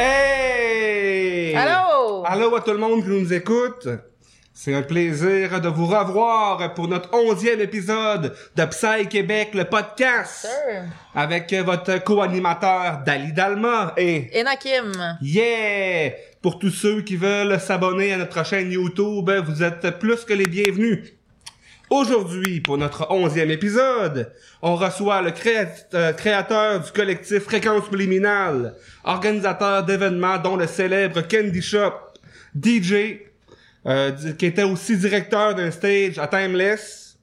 Hey! Allô? Allô à tout le monde qui nous écoute. C'est un plaisir de vous revoir pour notre onzième épisode de Psy Québec, le podcast. Sir. Avec votre co-animateur Dali Dalma et Enakim. Yeah! Pour tous ceux qui veulent s'abonner à notre chaîne YouTube, vous êtes plus que les bienvenus. Aujourd'hui, pour notre onzième épisode, on reçoit le euh, créateur du collectif Fréquence Liminale, organisateur d'événements dont le célèbre Candy Shop, DJ, euh, qui était aussi directeur d'un stage à Timeless,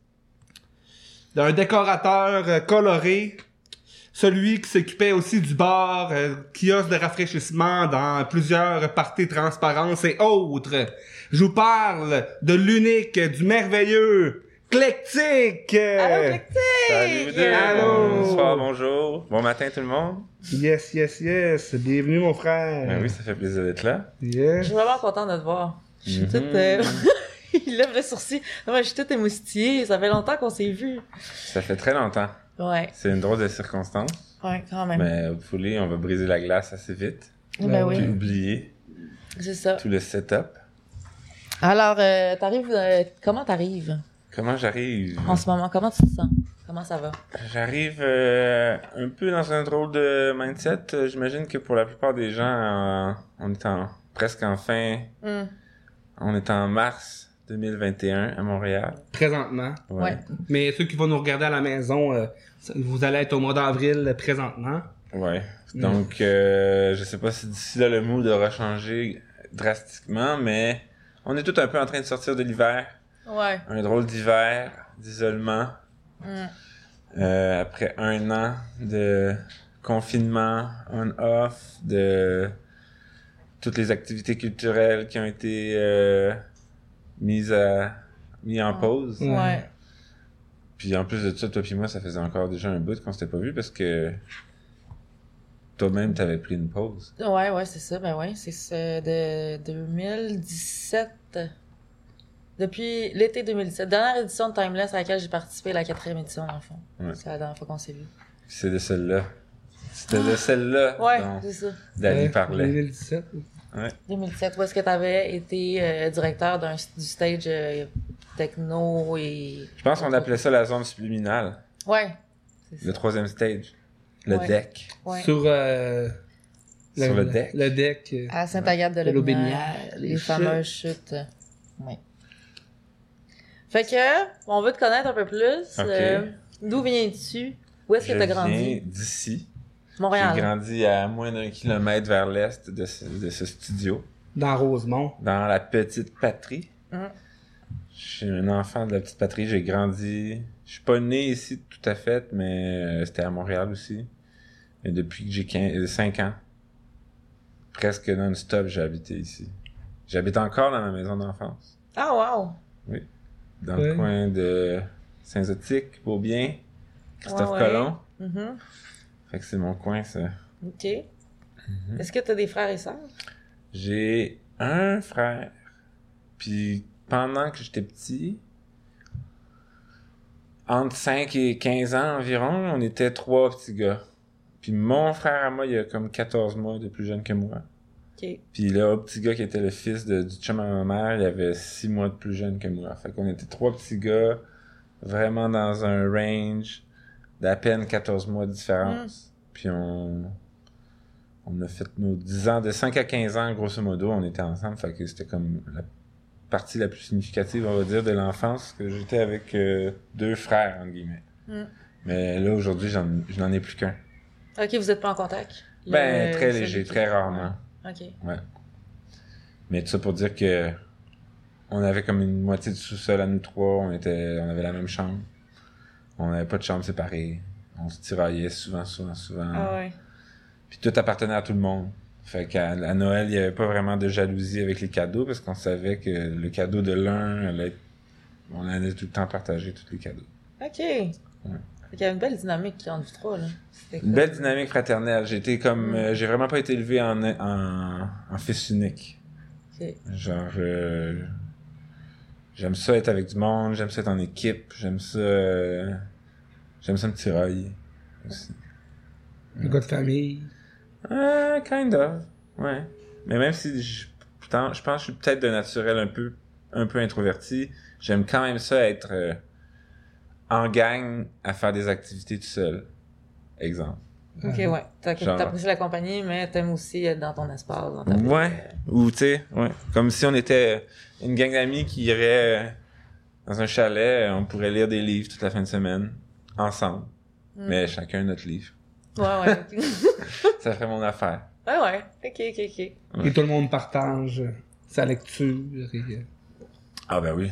d'un décorateur euh, coloré, celui qui s'occupait aussi du bar, euh, kiosque de rafraîchissement dans plusieurs parties transparence et autres. Je vous parle de l'unique, du merveilleux, Clectique! Allô, Clectique! Salut vous deux. Allô. Bonsoir, bonjour. Bon matin tout le monde. Yes, yes, yes. Bienvenue, mon frère. Ben oui, ça fait plaisir d'être là. Je suis vraiment contente de te voir. Je suis Mhm. toute... euh, Il lève le sourcil. Mais je suis toute émoustillée. Ça fait longtemps qu'on s'est vus. Ça fait très longtemps. Ouais. C'est une drôle de circonstance. Ouais, quand même. Mais hopefully, on va briser la glace assez vite. ben Ben Puis oui, oublier c'est ça. tout le setup. Alors, euh, t'arrives... euh, comment t'arrives? Comment j'arrive? en ce moment? Comment tu te sens? Comment ça va? J'arrive euh, un peu dans un drôle de mindset. Euh, J'imagine que pour la plupart des gens, euh, on est en, presque en fin... Hmm. On est en mars 2021 à Montréal. Présentement. Ouais. Mais ceux qui vont nous regarder à la maison, euh, vous allez être au mois d'avril présentement. Ouais. Mm. Donc, euh, je sais pas si d'ici là le mood aura changé drastiquement, mais on est tout un peu en train de sortir de l'hiver. Ouais. Un drôle d'hiver, d'isolement, Hmm. euh, après un an de confinement on-off, de toutes les activités culturelles qui ont été euh, mises à mis en Ouais. pause. Ouais. Puis en plus de ça, toi puis moi, ça faisait encore déjà un bout qu'on s'était pas vu parce que toi-même, t'avais pris une pause. Ouais, ouais, c'est ça. Ben ouais, c'est ça. De 2017. Depuis l'été 2017. Dernière édition de Timeless à laquelle j'ai participé, la quatrième édition, dans le fond. Ouais. C'est la dernière fois qu'on s'est vu. C'est de celle-là. C'était de celle-là Ouais, c'est ça. Dali Ouais, parlait. 2017. 2017, où est-ce que tu avais été euh, directeur d'un, du stage euh, techno et. Je pense qu'on appelait ça la zone subliminale. Ouais. C'est ça. Le troisième stage. Le Ouais. deck. Ouais. Sur, euh, Sur le deck. Le deck. À Sainte-Agathe de De l'Aubinière. Les les fameuses chutes. Ouais. Fait que, on veut te connaître un peu plus. Euh, D'où viens-tu? Où est-ce que tu as grandi? viens d'ici. J'ai Montréal. grandi à moins d'un kilomètre vers l'est de ce, de ce studio, Dans Rosemont. dans la petite patrie. Mhm. Je suis un enfant de la petite patrie. J'ai grandi. Je suis pas né ici tout à fait, mais euh, c'était à Montréal aussi. Et depuis que j'ai 15, 5 ans, presque non-stop, j'ai habité ici. J'habite encore dans ma maison d'enfance, Ah, wow! Dans Ouais. le coin de Saint-Zotique, Beaubien, Christophe Ouais, ouais. Colomb. Mhm. Fait que c'est mon coin, ça. OK. Mhm. Est-ce que tu as des frères et sœurs? J'ai un frère. Puis pendant que j'étais petit, entre 5 et 15 ans environ, on était trois petits gars. Puis mon frère à moi, il a comme 14 mois de plus jeune que moi. OK. Puis le petit gars qui était le fils de, du chum à ma mère, il avait 6 mois de plus jeune que moi. Fait qu'on était trois petits gars, vraiment dans un range d'à peine 14 mois de différence. Puis on, on a fait nos 10 ans, de 5 à 15 ans, grosso modo, on était ensemble. Fait que c'était comme la partie la plus significative, on va dire, de l'enfance, que j'étais avec euh, deux frères, entre guillemets. Mm. Mais là, aujourd'hui, j'en, je n'en ai plus qu'un. OK, vous êtes pas en contact? Ben, Le- très léger, très rarement. OK. Mais tout ça pour dire que on avait comme une moitié du sous-sol à nous trois, on était on avait la même chambre. On n'avait pas de chambre séparée. On se tiraillait souvent, souvent, souvent. Ah ouais. Puis tout appartenait à tout le monde. Fait qu'à à Noël, il n'y avait pas vraiment de jalousie avec les cadeaux parce qu'on savait que le cadeau de l'un allait être- on allait tout le temps partager tous les cadeaux. OK. Fait qu'il y a une belle dynamique entre vous trois, là. Une belle dynamique fraternelle. J'ai été comme Mm. euh, j'ai vraiment pas été élevé en, en, en fils unique. OK. Genre, euh, j'aime ça être avec du monde, j'aime ça être en équipe, j'aime ça, euh, j'aime ça me tirailler aussi. Un gars de famille. Euh, kind of. Ouais. Mais même si je, putain, je pense que je suis peut-être de naturel un peu, un peu introverti, j'aime quand même ça être euh, en gang à faire des activités tout seul. Exemple. Ok, ouais. T'as- Genre- T'apprécies la compagnie, mais t'aimes aussi être dans ton espace. Dans ta Ouais. Ou, tu sais, ouais. Comme si on était une gang d'amis qui irait euh, dans un chalet, euh, on pourrait lire des livres toute la fin de semaine, ensemble. Mm. Mais chacun notre livre. Ouais, ouais. Ça ferait mon affaire. ouais, ouais. Ok, ok, ok. Et tout le monde partage sa lecture. Et, euh, Ah ben oui.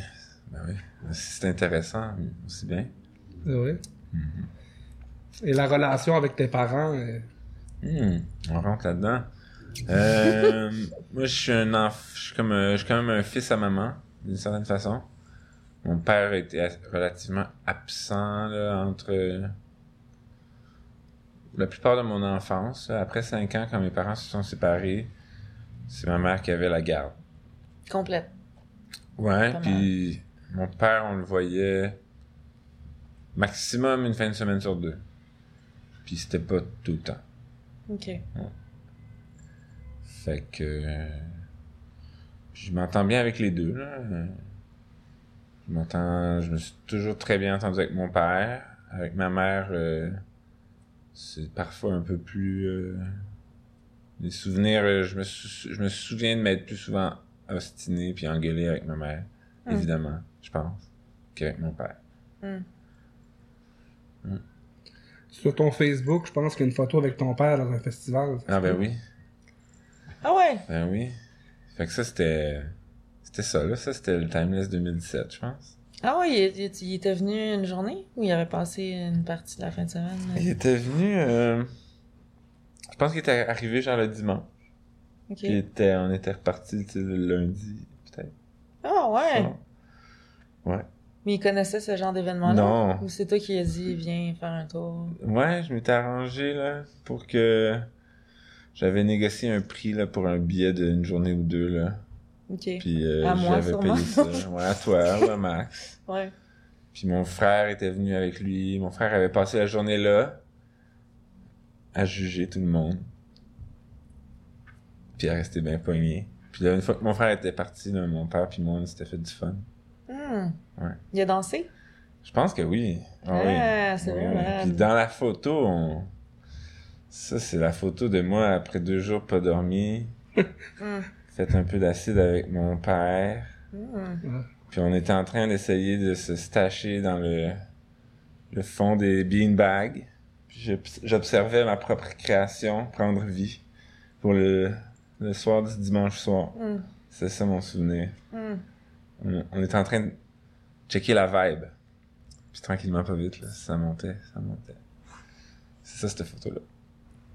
Ben oui. C'est intéressant, aussi bien. vrai. Mm-hmm. Et la relation avec tes parents. euh, Hmm, on rentre là-dedans. Euh, moi, je suis un enfant, je suis comme, un- je suis quand même un fils à maman, d'une certaine façon. Mon père était relativement absent là, entre euh, la plupart de mon enfance. là. Après cinq ans, quand mes parents se sont séparés, c'est ma mère qui avait la garde. Complète. Ouais, puis mon père, on le voyait maximum une fin de semaine sur deux. Puis c'était pas tout le temps. Ok. Fait que. euh, Je m'entends bien avec les deux, là. Euh, Je m'entends. Je me suis toujours très bien entendu avec mon père. Avec ma mère, euh, c'est parfois un peu plus. euh, Les souvenirs, euh, je me, sou- je me souviens de m'être plus souvent ostiné puis engueulé avec ma mère, Mm. évidemment, je pense, qu'avec mon père. Sur ton Facebook, je pense qu'il y a une photo avec ton père dans un festival. Ah, ben oui. Ah ouais? Ben oui. Fait que ça, c'était. C'était ça, là. Ça, c'était le Timeless 2017, je pense. Ah ouais, il, il- il était venu une journée? Ou il avait passé une partie de la fin de semaine? Il était venu. euh, Je pense qu'il était arrivé genre le dimanche. Ok. Puis était... on était reparti le lundi, peut-être. Ah ouais. Ouais. Mais il connaissait ce genre d'événement-là? Non. Ou c'est toi qui as dit, viens faire un tour? Ouais, je m'étais arrangé là pour que. J'avais négocié un prix là pour un billet d'une journée ou deux là. Ok. Puis euh, À moi, j'avais payé ça. Ouais, à toi, ouais, Max. Ouais. Puis mon frère était venu avec lui. Mon frère avait passé la journée là à juger tout le monde. Puis à rester bien pogné. Puis là, une fois que mon frère était parti, là, mon père puis moi, on s'était fait du fun. Hmm. Ouais. Il a dansé? Je pense que oui. Ah, oui. Ah, c'est. Puis dans la photo, on... ça c'est la photo de moi après deux jours pas dormi. Hmm. Fait un peu d'acide avec mon père. Hmm. Puis on était en train d'essayer de se stacher dans le, le fond des beanbags. Puis j'obs- j'observais ma propre création prendre vie pour le, le soir du dimanche soir. C'est ça mon souvenir. On, on était en train de checker la vibe. Puis tranquillement, pas vite, là, ça montait, ça montait. C'est ça, cette photo-là.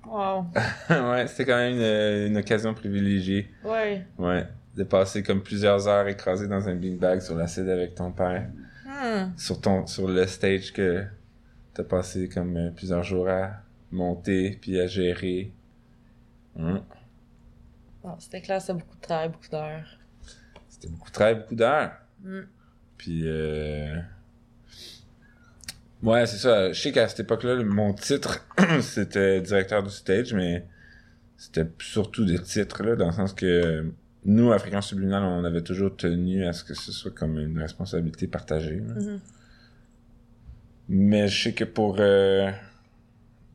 Wow. ouais, c'était quand même une, une occasion privilégiée. Ouais. Ouais. De passer comme plusieurs heures écrasé dans un beanbag sur l'acide avec ton père. Hmm. sur ton sur le stage que t'as passé comme euh, plusieurs jours à monter puis à gérer. Bon, c'était clair, c'est beaucoup de travail, beaucoup d'heures. C'était beaucoup de travail, beaucoup d'heures. Hmm. Puis euh... ouais, c'est ça. Je sais qu'à cette époque-là, mon titre c'était directeur du stage, mais c'était surtout des titres là, dans le sens que nous, à Fréquence Subliminale, on avait toujours tenu à ce que ce soit comme une responsabilité partagée. Mhm. Mais je sais que pour euh,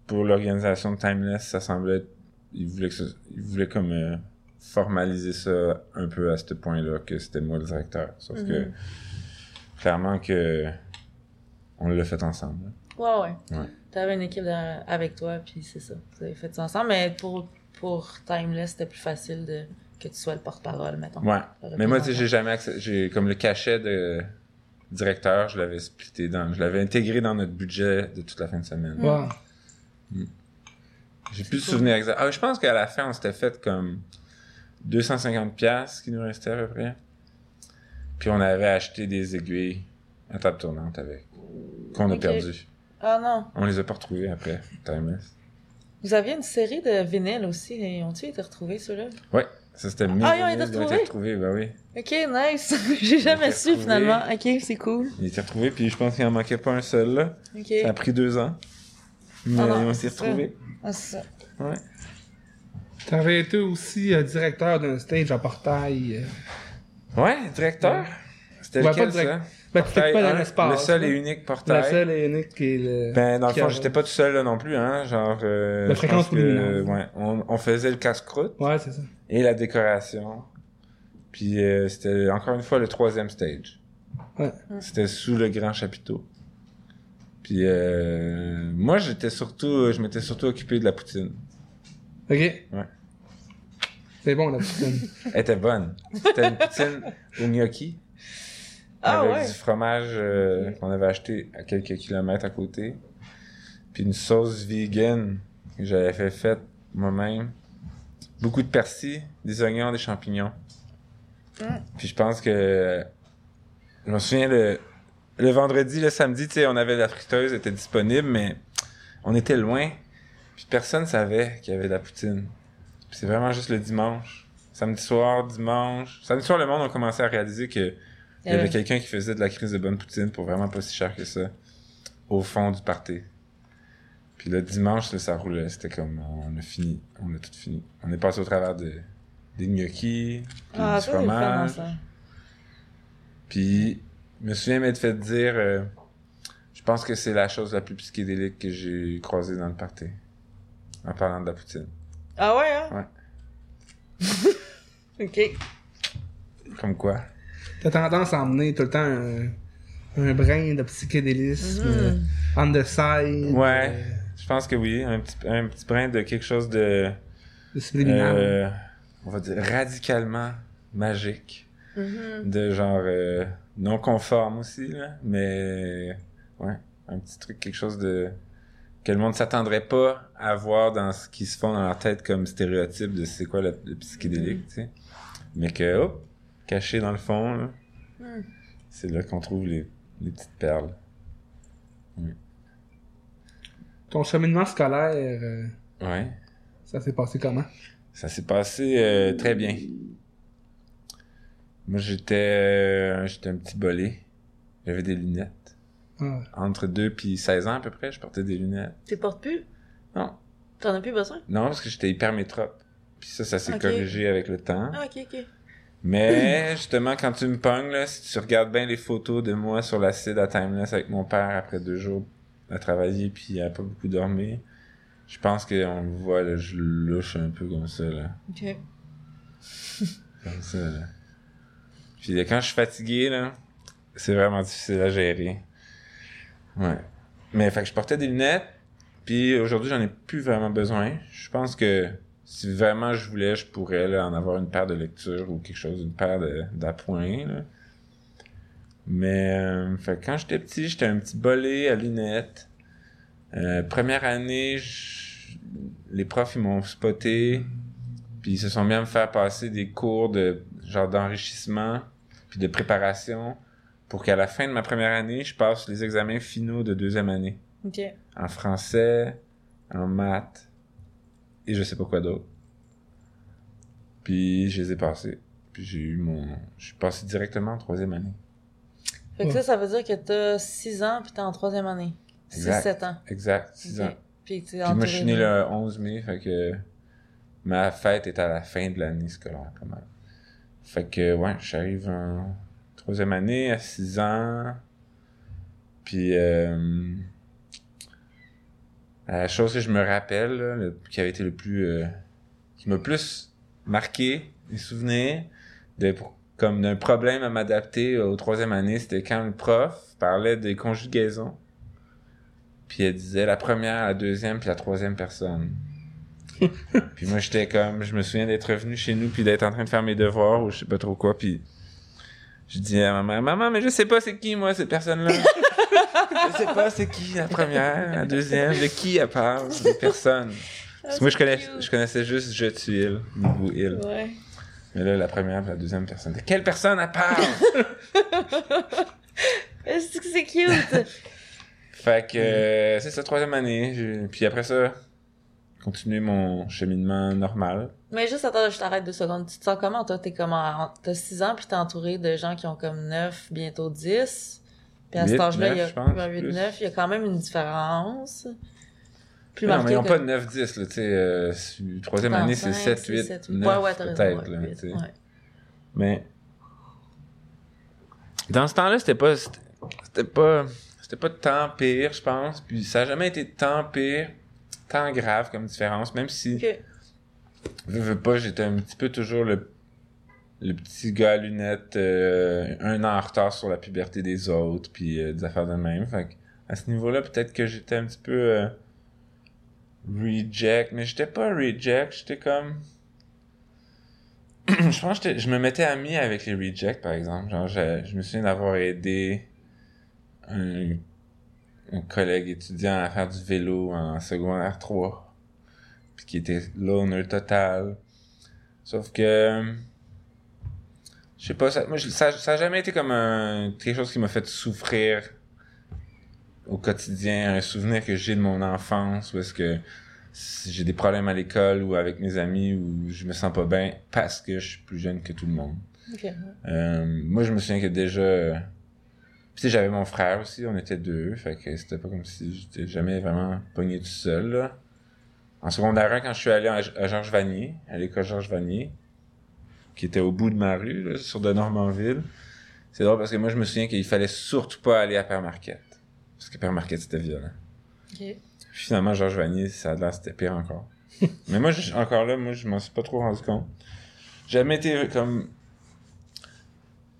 pour l'organisation de Timeless, ça semblait être- ils voulaient que ils voulaient comme euh, formaliser ça un peu à ce point-là que c'était moi le directeur. Sauf que Mhm. clairement que on l'a fait ensemble. Ouais, ouais. Ouais. T'avais une équipe de- avec toi, puis c'est ça. Vous avez fait ça ensemble, mais pour, pour Timeless, c'était plus facile de, que tu sois le porte-parole, mettons. Ouais. Mais moi, tu sais, j'ai jamais accès- j'ai comme le cachet de directeur, je l'avais splitté dans, je l'avais intégré dans notre budget de toute la fin de semaine. Wow. J'ai plus de cool. souvenirs exacts. Ah, je pense qu'à la fin, on s'était fait comme 250 pièces qui nous restait à peu près. Puis on avait acheté des aiguilles à table tournante avec. Qu'on a perdu. Ah non. On les a pas retrouvés après, Timeless. Vous aviez une série de vinyles aussi. et Ont-ils été retrouvés, ceux-là? Ouais, ça c'était mes Ah, ils ont été ils retrouvés? retrouvés, ben oui. Ok, nice. J'ai jamais été su retrouvés. finalement. Ok, c'est cool. Ils étaient retrouvés, puis je pense qu'il en manquait pas un seul là. Ok. Ça a pris deux ans. Mais Ah non, ils ont été retrouvés. Ah, c'est ça. Ouais. T'avais été aussi euh, directeur d'un stage à portail. euh. Ouais, directeur? C'était Ouais, lequel, pas direct- ça? Ben, tu t'occupais Portail d'un un, espace. Le seul et unique portail. seule et unique qui est le. Ben, dans le fond, a- j'étais pas tout seul là non plus, hein. Genre, euh, La fréquence que, ouais, on, on faisait le casse-croûte Ouais, c'est ça. et la décoration. Puis euh, c'était encore une fois le troisième stage. Ouais. C'était sous le grand chapiteau. Puis euh, moi, j'étais surtout, je m'étais surtout occupé de la poutine. Ok. Ouais. C'est bon, la poutine. Elle était bonne. C'était une poutine au gnocchi. Ah avec ouais. du fromage euh, qu'on avait acheté à quelques kilomètres à côté. Puis une sauce vegan que j'avais fait faite moi-même. Beaucoup de persil, des oignons, des champignons. Mm. Puis je pense que... Je me souviens, le, le vendredi, le samedi, tu sais, on avait la friteuse, elle était disponible, mais on était loin. Puis personne savait qu'il y avait de la poutine. Puis c'est vraiment juste le dimanche. Samedi soir, dimanche. Samedi soir, le monde a commencé à réaliser que il y avait Euh, quelqu'un qui faisait de la crise de bonne poutine pour vraiment pas si cher que ça. Au fond du party. Puis le dimanche, là, ça roulait. C'était comme, on a fini. On a tout fini. On est passé au travers de, des gnocchis, puis Ah, du fun, fromage. ça. Puis, je me souviens m'être fait dire, euh, je pense que c'est la chose la plus psychédélique que j'ai croisée dans le party. En parlant de la poutine. Ah ouais, hein? Ouais. ok. Comme quoi? T'as tendance à emmener tout le temps un, un brin de psychédélisme. euh, Mhm. on the side. Ouais. euh, Je pense que oui. Un petit, un petit brin de quelque chose de, de subliminal. euh, on va dire, radicalement magique. Mhm. de genre euh, non conforme aussi là mais ouais un petit truc quelque chose de que le monde s'attendrait pas à voir dans ce qui se font dans leur tête comme stéréotype de c'est quoi le, le psychédélique tu sais. Mais que hop caché dans le fond là, Mm. c'est là qu'on trouve les, les petites perles. Ton cheminement scolaire, euh, ouais. ça s'est passé comment? ça s'est passé euh, très bien. Moi j'étais euh, j'étais un petit bolé. J'avais des lunettes Entre 2 puis 16 ans à peu près je portais des lunettes Tu portes plus? non T'en as plus besoin? Non, parce que j'étais hypermétrope. Puis ça, ça s'est corrigé avec le temps. Ah, ok, ok. Mais justement, quand tu me pognes, là, si tu regardes bien les photos de moi sur l'acide à Timeless avec mon père après deux jours à travailler puis à pas beaucoup dormir, je pense qu'on le voit, là, je louche un peu comme ça, là. Ok. Comme ça, là. Puis là, quand je suis fatigué, là, c'est vraiment difficile à gérer. Ouais. Mais fait que je portais des lunettes, puis aujourd'hui, j'en ai plus vraiment besoin. Je pense que si vraiment je voulais, je pourrais là, en avoir une paire de lecture ou quelque chose, une paire d'appoints. Mais euh, fait quand j'étais petit, j'étais un petit bolé à lunettes. Euh, première année, les profs ils m'ont spoté, puis ils se sont à me faire passer des cours de genre d'enrichissement puis de préparation pour qu'à la fin de ma première année, je passe les examens finaux de deuxième année Ok. en français, en maths et je sais pas quoi d'autre. Puis je les ai passés. Puis j'ai eu mon je suis passé directement en troisième année. Fait que ça, ça veut dire que t'as 6 ans puis t'es en troisième année. Exact. 6-7 ans. Exact, six Ok. ans. Puis Puis moi, je suis né le 11 mai, fait que ma fête est à la fin de l'année scolaire, quand même. Fait que, ouais, j'arrive en troisième année, à 6 ans. Puis, euh, la chose que je me rappelle, là, le- qui avait été le plus... euh, qui m'a plus marqué, les souvenirs, de, comme d'un problème à m'adapter aux troisième année, c'était quand le prof parlait des conjugaisons. Puis elle disait la première, la deuxième, puis la troisième personne. puis moi, j'étais comme... Je me souviens d'être revenu chez nous, puis d'être en train de faire mes devoirs, ou je sais pas trop quoi, puis... Je dis à ma mère, maman, mais je sais pas c'est qui, moi, cette personne-là. je sais pas c'est qui, la première, la deuxième, de qui elle parle, de personne. Parce que moi, je, connais, cute. je connaissais juste Je tue il, niveau il. Ouais. Mais là, la première, la deuxième personne. De quelle personne elle parle? Est-ce que c'est cute? Fait que euh, c'est ça, troisième année. Puis après ça, continuer mon cheminement normal. Mais juste attends, je t'arrête deux secondes. Tu te sens comment, toi? T'es comme en- T'as 6 ans puis t'es entouré de gens qui ont comme 9, bientôt 10. Puis à cet âge-là, il y a 8, plus. 9, il y a quand même une différence. plus Non, mais ils n'ont que- pas de 9-10, là, tu sais. euh, troisième année, c'est cinq, 7, 8, sept, 9, Ouais, ouais, t'as raison. peut-être, ouais, là, huit, tu sais. ouais. Mais dans ce temps-là, c'était pas c'était pas c'était pas tant pire, je pense, puis ça a jamais été tant pire, tant grave comme différence, même si. Veux, veux pas, j'étais un petit peu toujours le le petit gars à lunettes euh, un an en retard sur la puberté des autres, puis euh, des affaires de même. Fait que, à ce niveau-là, peut-être que j'étais un petit peu euh, reject, mais j'étais pas reject, j'étais comme je pense que je me mettais ami avec les rejects, par exemple. Genre, je, je me souviens d'avoir aidé un, un collègue étudiant à faire du vélo en secondaire 3. Puis qui était loner total. Sauf que... Je sais pas, ça, moi, ça, ça a jamais été comme un, quelque chose qui m'a fait souffrir au quotidien, un souvenir que j'ai de mon enfance, où est-ce que si j'ai des problèmes à l'école ou avec mes amis où je me sens pas bien parce que je suis plus jeune que tout le monde. Euh, moi, je me souviens que déjà... Puis tu sais, j'avais mon frère aussi, on était deux, fait que c'était pas comme si j'étais jamais vraiment pogné tout seul, là. En secondaire 1, quand je suis allé à Georges Vanier, à l'école Georges Vanier, qui était au bout de ma rue, là, sur de Normanville, c'est drôle parce que moi, je me souviens qu'il fallait surtout pas aller à Père Marquette. Parce que Père Marquette, c'était violent. Ok. Puis finalement, Georges Vanier, ça a l'air c'était pire encore. Mais moi, je- encore là, moi, je m'en suis pas trop rendu compte. J'ai jamais été comme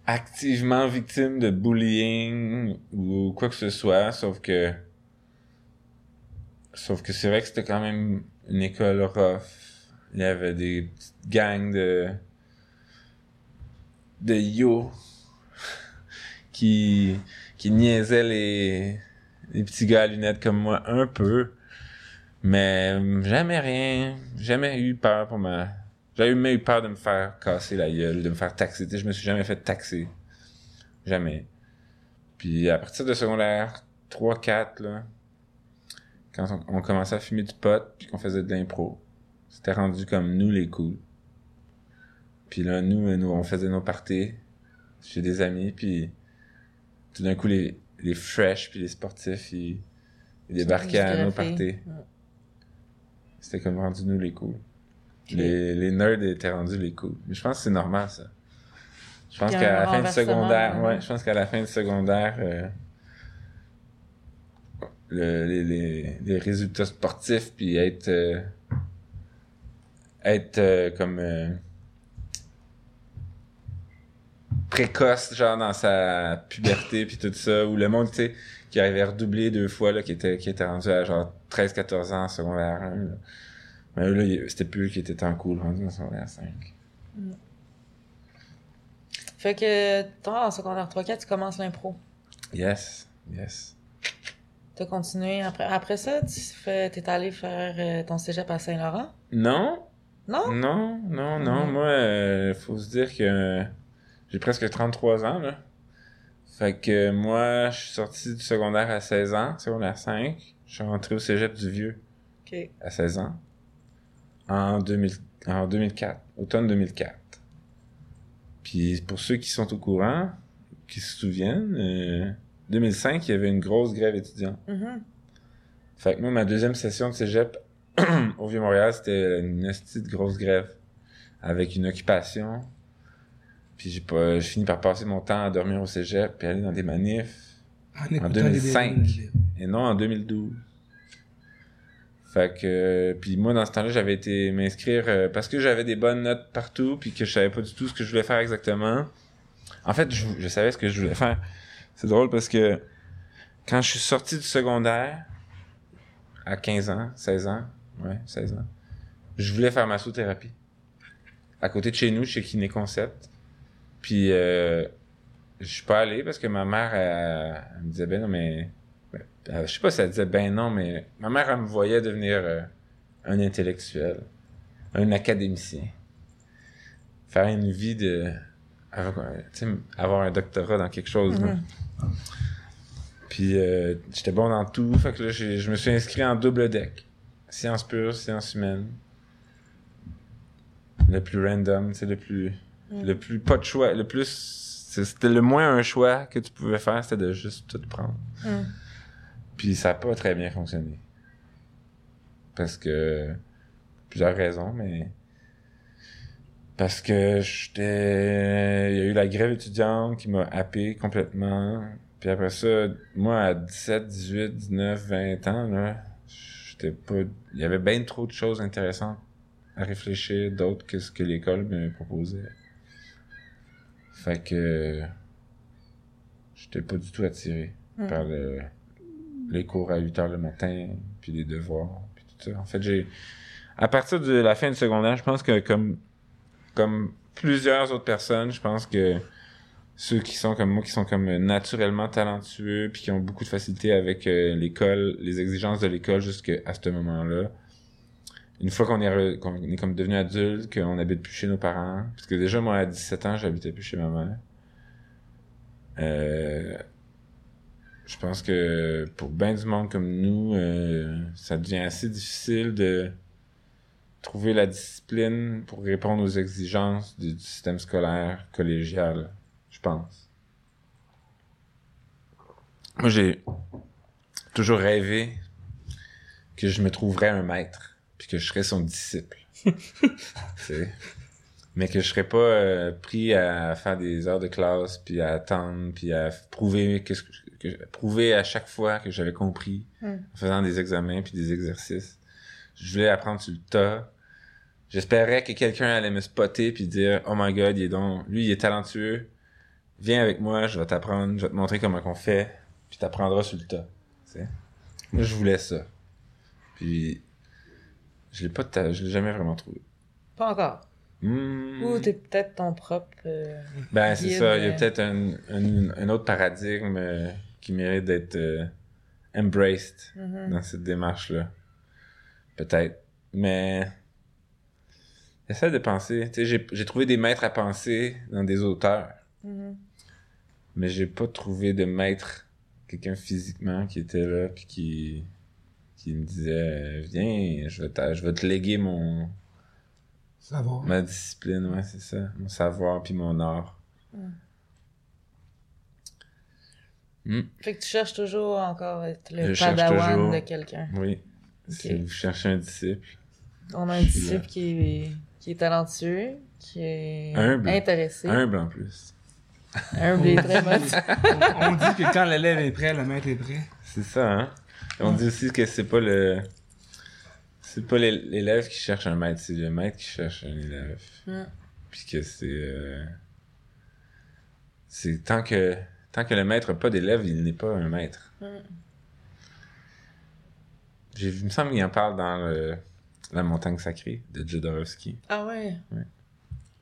activement victime de bullying ou quoi que ce soit, sauf que sauf que c'est vrai que c'était quand même une école rough. Il y avait des petites gangs de de yo qui qui niaisaient les les petits gars à lunettes comme moi un peu. Mais jamais rien, jamais eu peur pour ma... J'ai jamais eu peur de me faire casser la gueule, de me faire taxer. Tu sais, je me suis jamais fait taxer. Jamais. Puis à partir de secondaire 3-4, là, quand on, on commençait à fumer du pot, puis qu'on faisait de l'impro, c'était rendu comme nous les cools. Puis là, nous, nous, on faisait nos parties chez des amis, puis tout d'un coup, les, les fresh puis les sportifs, ils, ils débarquaient à nos parties. C'était comme rendu nous les cools. Les, les nerds étaient rendus les cools. Mais je pense que c'est normal, ça. Je pense qu'à la fin du secondaire, ouais, je pense qu'à la fin du secondaire, euh, le- les, résultats sportifs, puis être, euh, être euh, comme euh, précoce, genre dans sa puberté, puis tout ça, ou le monde, tu sais, qui avait redoublé deux fois, là, qui était, qui était rendu à genre 13-14 ans en secondaire 1, là. Mais là, il- c'était plus eux qui était en cool, rendu en secondaire 5. Fait que toi, en secondaire 3-4, tu commences l'impro. Yes, yes. T'as continué après. Après ça, tu fais, t'es allé faire euh, ton cégep à Saint-Laurent? Non, Non? non, non, non. Moi, euh, faut se dire que j'ai presque 33 ans, là. Fait que moi, je suis sorti du secondaire à 16 ans, secondaire 5. Je suis rentré au cégep du Vieux Ok. à 16 ans. En, 2000, en 2004, automne 2004. Puis pour ceux qui sont au courant, qui se souviennent, euh, 2005, il y avait une grosse grève étudiante. Mhm. Fait que moi, ma deuxième session de cégep au Vieux-Montréal, c'était une esti de grosse grève. Avec une occupation. Puis j'ai pas, j'ai fini par passer mon temps à dormir au cégep puis aller dans des manifs. des 2005. délires. Et non en 2012. Fait que, euh, puis moi, dans ce temps-là, j'avais été m'inscrire euh, parce que j'avais des bonnes notes partout puis que je savais pas du tout ce que je voulais faire exactement. En fait, je, je savais ce que je voulais faire. C'est drôle parce que quand je suis sorti du secondaire, à 15 ans, 16 ans, ouais, 16 ans, je voulais faire ma thérapie À côté de chez nous, chez Kiné Concept. Puis, euh, je suis pas allé parce que ma mère, elle, elle me disait, ben non, mais ben, euh, je sais pas si elle disait ben non, mais ma mère, elle me voyait devenir euh, un intellectuel, un académicien. Faire une vie de. Avoir, un doctorat dans quelque chose. Mhm. Puis euh, j'étais bon dans tout. Fait que là, je me suis inscrit en double deck. Sciences pures, sciences humaines. Le plus random, c'est le plus. Mm. Le plus pas de choix. Le plus. C'était le moins un choix que tu pouvais faire, c'était de juste tout prendre. Mhm. Puis ça a pas très bien fonctionné. Parce que. Plusieurs raisons, mais. Parce que j'étais. Il y a eu la grève étudiante qui m'a happé complètement. Puis après ça, moi, à 17, 18, 19, 20 ans, là, j'étais pas. Il y avait bien trop de choses intéressantes à réfléchir, d'autres que ce que l'école me proposait. Fait que. J'étais pas du tout attiré Hmm. par le- les cours à 8 heures le matin, puis les devoirs, puis tout ça. En fait, j'ai. À partir de la fin du secondaire, je pense que comme, comme plusieurs autres personnes, je pense que ceux qui sont comme moi, qui sont comme naturellement talentueux, puis qui ont beaucoup de facilité avec euh, l'école, les exigences de l'école jusqu'à ce moment-là, une fois qu'on est, est comme devenu adulte, qu'on habite plus chez nos parents, parce que déjà, moi, à 17 ans, j'habitais plus chez ma mère. Euh, je pense que pour bien du monde comme nous, euh, ça devient assez difficile de trouver la discipline pour répondre aux exigences du, du système scolaire collégial, je pense. Moi, j'ai toujours rêvé que je me trouverais un maître, puis que je serais son disciple. Mais que je serais pas euh, pris à faire des heures de classe, puis à attendre, puis à prouver que, que- prouver à chaque fois que j'avais compris Mm. en faisant des examens puis des exercices. Je voulais apprendre sur le tas. J'espérais que quelqu'un allait me spotter puis dire "Oh my god, il est donc lui il est talentueux. Viens avec moi, je vais t'apprendre, je vais te montrer comment qu'on fait, puis t'apprendras sur le tas." Moi je voulais ça. Puis je l'ai pas ta- je l'ai jamais vraiment trouvé. Pas encore. Hmm. Ou t'es peut-être ton propre. euh, Ben, c'est ça. Il y a peut-être un, un, un autre paradigme euh, qui mérite d'être euh, embraced mhm. dans cette démarche-là. Peut-être. Mais. J'essaie de penser. J'ai- j'ai trouvé des maîtres à penser dans des auteurs, Mhm. mais j'ai pas trouvé de maître, quelqu'un physiquement qui était là, puis qui, qui me disait Viens, je vais, t'a- je vais te léguer mon, Savoir. ma discipline, ouais, c'est ça. Mon savoir, puis mon art. Hmm. Fait que tu cherches toujours encore à être le Je padawan de quelqu'un. Oui. Si vous cherchez un disciple. On a un disciple qui est, qui est talentueux, qui est Humble. intéressé. Humble en plus. Humble et très motivé. on, on dit que quand l'élève est prêt, le maître est prêt. C'est ça, hein? Et on dit aussi que c'est pas le. C'est pas l'é- l'élève qui cherche un maître, c'est le maître qui cherche un élève. Mm. Puis que c'est. euh, C'est tant que. Tant que le maître n'a pas d'élève, il n'est pas un maître. Mm. J'ai, il me semble qu'il en parle dans le- La montagne sacrée de Jodorowsky. Ah ouais? Ouais.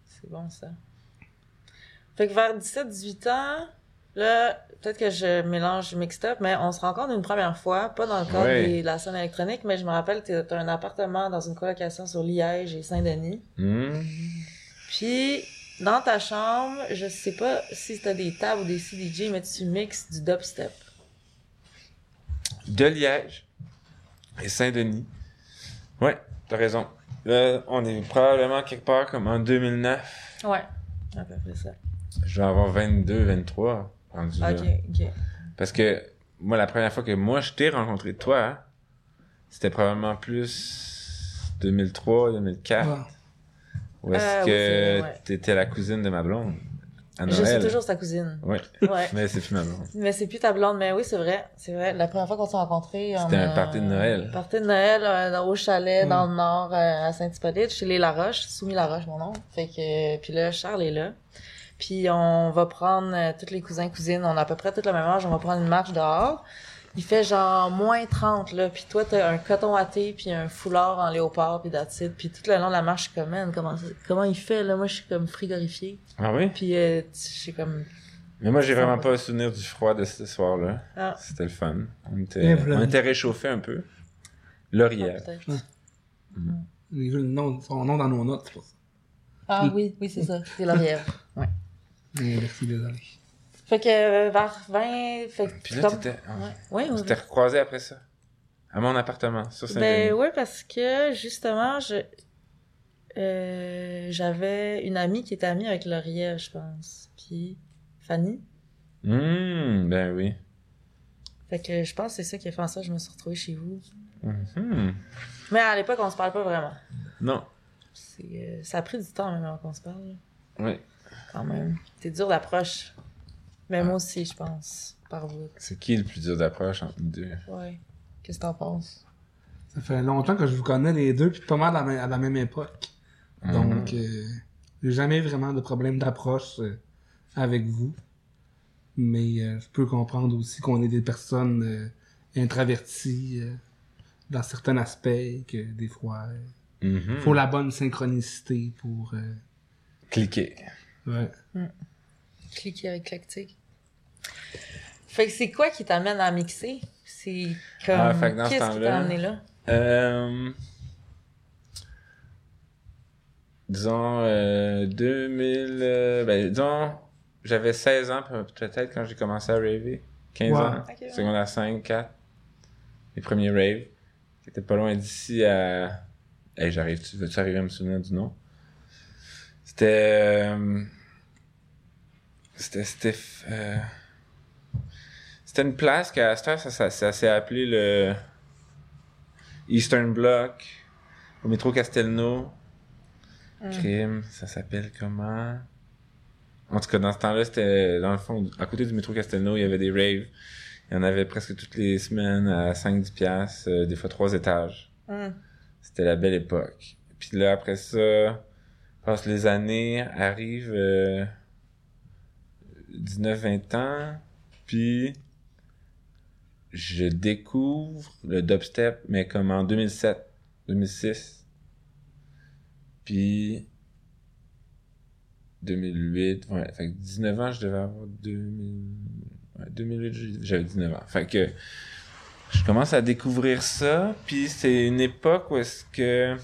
C'est bon ça. Fait que vers 17-18 ans, là, peut-être que je mélange mixed up, mais on se rencontre une première fois, pas dans le cadre Ouais. de la scène électronique, mais je me rappelle que t'as un appartement dans une colocation sur Liège et Saint-Denis. Hmm. Puis, dans ta chambre, je sais pas si t'as des tables ou des CDJ, mais tu mixes du dubstep. de Liège et Saint-Denis. Ouais, t'as raison. Là, on est probablement quelque part comme en 2009. Ouais, à peu près ça. Je vais avoir 22, 23 rendu là. Ok, ok. Parce que moi, la première fois que moi je t'ai rencontré toi, hein, c'était probablement plus 2003, 2004. Ouais. Où est-ce Euh, oui, que vrai, ouais. t'étais la cousine de ma blonde à Je suis toujours sa cousine. Ouais, Ouais. mais c'est plus ma blonde. Mais c'est plus ta blonde, mais oui, c'est vrai. C'est vrai. La première fois qu'on s'est rencontrés. on C'était un party de Noël. Party de Noël euh, au chalet Mm. dans le nord euh, à Saint-Hippolyte, chez les Laroche, Soumis Laroche, mon nom. Fait que, puis là, Charles est là. Puis on va prendre euh, tous les cousins cousines, on a à peu près tout le même âge, on va prendre une marche dehors. Il fait genre moins 30 là, puis toi t'as un coton à thé puis un foulard en léopard puis it. Puis tout le long de la marche je suis comme Man, comment comment il fait là, moi je suis comme frigorifié. Ah oui? Puis euh, je suis comme Mais moi, j'ai vraiment pas souvenir du froid de ce soir-là. ah, C'était le fun. On était, on était réchauffé un peu. Laurière. ah, vu le nom, son nom dans nos notes, c'est pour ça. Ah oui, oui, c'est ça, c'est Laurière. Ouais. Merci, désolé. Fait que euh, vers 20, fait que Puis là, comme- t'étais, Ouais, ouais, on s'était recroisés après ça. À mon appartement, sur Saint-Denis. Ben ouais, parce que justement, je euh, j'avais une amie qui était amie avec Laurière, je pense. Puis Fanny. Hum, ben oui. Fait que je pense que c'est ça qui a fait en sorte que je me suis retrouvée chez vous. Mhm. Mais à l'époque, on se parle pas vraiment. Non. C'est, euh, ça a pris du temps même avant qu'on se parle, Oui. quand même. C'est dur d'approche. Mais moi aussi, je pense. Par vous. C'est qui le plus dur d'approche entre nous deux? Ouais. Qu'est-ce que t'en penses? Ça fait longtemps que je vous connais les deux, puis pas mal à, la- à la même époque. Mhm. Donc, euh, j'ai jamais vraiment de problème d'approche euh, avec vous. Mais euh, je peux comprendre aussi qu'on est des personnes euh, introverties euh, dans certains aspects, que des fois, il Mhm. faut la bonne synchronicité pour... euh, Cliquer. ouais. Cliquer avec Clactic. Fait que c'est quoi qui t'amène à mixer? C'est comme. Ah, fait que dans ce Qu'est-ce qui t'a amené là? Euh, disons, euh, 2000... euh, ben, disons, j'avais 16 ans pe- peut-être quand j'ai commencé à raver. 15 Ouais. ans. Ok, ouais. Secondaire 5, 4. Les premiers raves. Qui étaient pas loin d'ici à... Hey, j'arrive, tu veux-tu arriver à me souvenir du nom? C'était... euh, C'était... C'était... euh, C'était une place qu'à ça, ça, ça s'est appelé le... Eastern Bloc, au métro Castelnau. Mm. Crime, ça s'appelle comment? En tout cas, dans ce temps-là, c'était, dans le fond, à côté du métro Castelnau, il y avait des raves. Il y en avait presque toutes les semaines à 5-10 piastres, euh, des fois trois étages. Hum. C'était la belle époque. Puis là, après ça, passent les années, arrive euh, 19-20 ans, puis je découvre le dubstep, mais comme en 2007, 2006. Puis 2008, ouais, fait que 19 ans, je devais avoir 2000... ouais, 2008, j'ai- j'avais 19 ans. Fait que je commence à découvrir ça, puis c'est une époque où est-ce que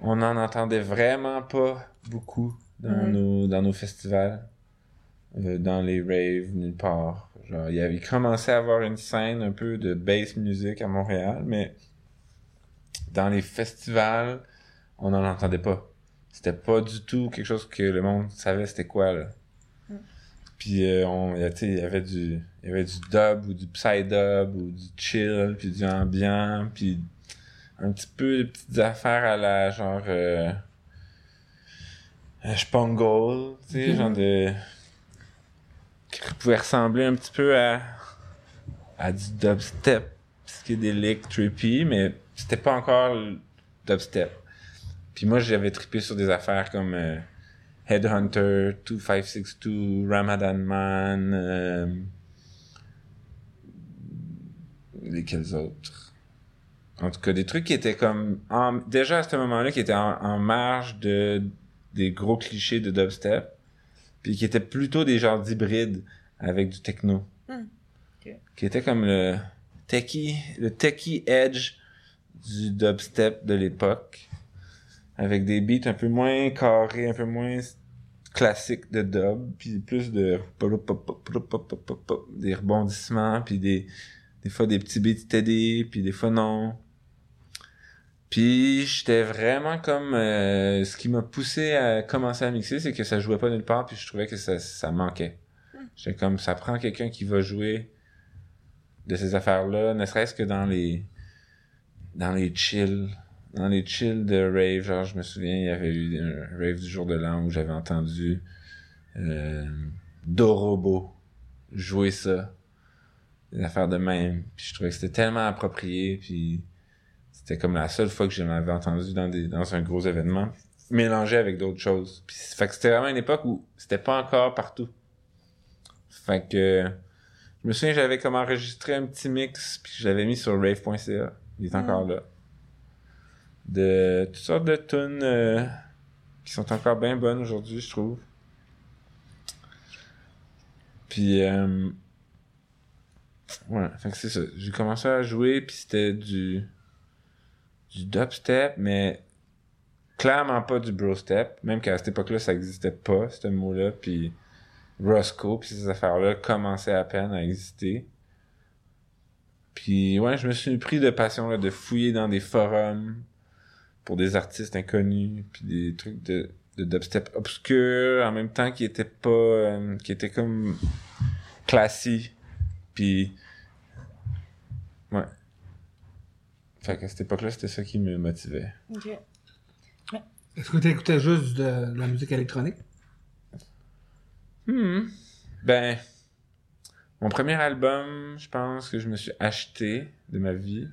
on n'en entendait vraiment pas beaucoup dans Mhm. nos dans nos festivals, euh, dans les raves nulle part. Genre il avait commençait à avoir une scène un peu de bass music à Montréal, mais dans les festivals, on n'en entendait pas. C'était pas du tout quelque chose que le monde savait c'était quoi là. Puis euh, on, il y a- tu sais, il y avait du, il y avait du dub ou du psy-dub ou du chill, puis du ambiant, puis un petit peu de petites affaires à la genre euh, euh, Spangle, tu sais, Ok. genre de qui pouvait ressembler un petit peu à à du dubstep psychédélique trippy, mais c'était pas encore dubstep. Puis moi j'avais trippé sur des affaires comme euh, Headhunter, 2562, Ramadan Man, euh, lesquels autres? En tout cas, des trucs qui étaient comme, en- déjà à ce moment-là, qui étaient en, en marge de, des gros clichés de dubstep, puis qui étaient plutôt des genres d'hybrides avec du techno. Hmm. Ok. Qui étaient comme le techie, le techie edge du dubstep de l'époque avec des beats un peu moins carrés, un peu moins classiques de dub, puis plus de des rebondissements, puis des des fois des petits beats steady, puis des fois non. Puis j'étais vraiment comme euh, ce qui m'a poussé à commencer à mixer, c'est que ça jouait pas nulle part, puis je trouvais que ça ça manquait. J'étais comme ça prend quelqu'un qui va jouer de ces affaires-là, ne serait-ce que dans les dans les chill dans les chill de rave, genre je me souviens, il y avait eu un rave du jour de l'an où j'avais entendu euh, Dorobo jouer ça. Des affaires de même. Puis je trouvais que c'était tellement approprié, puis c'était comme la seule fois que je m'avais entendu dans des dans un gros événement, mélangé avec d'autres choses. Puis fait que c'était vraiment une époque où c'était pas encore partout. Fait que je me souviens, j'avais comme enregistré un petit mix, puis je l'avais mis sur rave.ca. Il est encore là de toutes sortes de tunes euh, qui sont encore bien bonnes aujourd'hui, je trouve. Puis, euh, ouais, fait que c'est ça. J'ai commencé à jouer, puis c'était du, du dubstep, mais clairement pas du brostep, même qu'à cette époque-là, ça existait pas, ce mot-là, puis Roscoe, puis ces affaires-là commençaient à peine à exister. Puis ouais, je me suis pris de passion là, de fouiller dans des forums pour des artistes inconnus, puis des trucs de, de dubstep obscurs, en même temps qui étaient pas... euh, qui étaient comme classiques, puis Fait qu'à cette époque-là, c'était ça qui me motivait. Ok. Est-ce que tu écoutais juste de, de la musique électronique? Hmm. Ben, mon premier album, je pense que je me suis acheté de ma vie,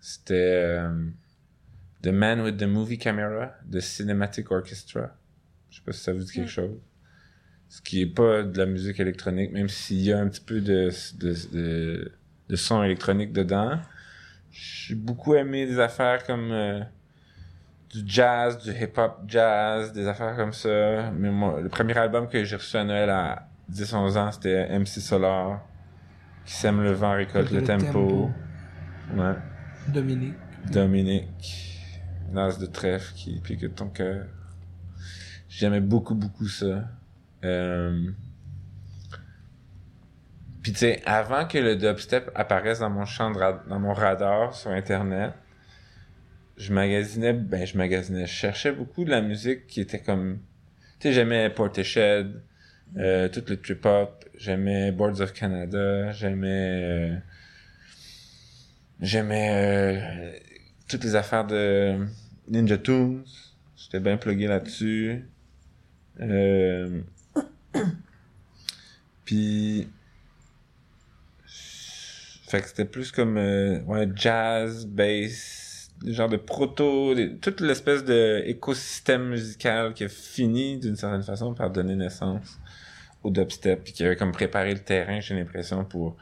c'était euh, The Man with the Movie Camera de Cinematic Orchestra. Je sais pas si ça vous dit quelque chose. Ce qui est pas de la musique électronique, même s'il y a un petit peu de, de, de, de son électronique dedans. J'ai beaucoup aimé des affaires comme euh, du jazz, du hip-hop jazz, des affaires comme ça. Mais moi, le premier album que j'ai reçu à Noël à 10-11 ans, c'était MC Solar, qui sème le vent, récolte le, Le tempo. tempo. Ouais. Dominique. Dominique, Nas de trèfle qui pique ton cœur. J'aimais beaucoup, beaucoup ça. Euh... Puis tu sais, avant que le dubstep apparaisse dans mon champ de dans mon radar sur Internet, je magasinais, ben je magasinais, je cherchais beaucoup de la musique qui était comme, tu sais, j'aimais Portishead, euh, tout le trip-hop, j'aimais Boards of Canada, j'aimais... euh, J'aimais euh, toutes les affaires de Ninja Tunes. J'étais bien plugué là-dessus. Euh, Puis... Fait que c'était plus comme euh, ouais, jazz, bass, des genres de proto, des- toute l'espèce de écosystème musical qui a fini d'une certaine façon par donner naissance au dubstep puis qui avait comme préparé le terrain, j'ai l'impression, pour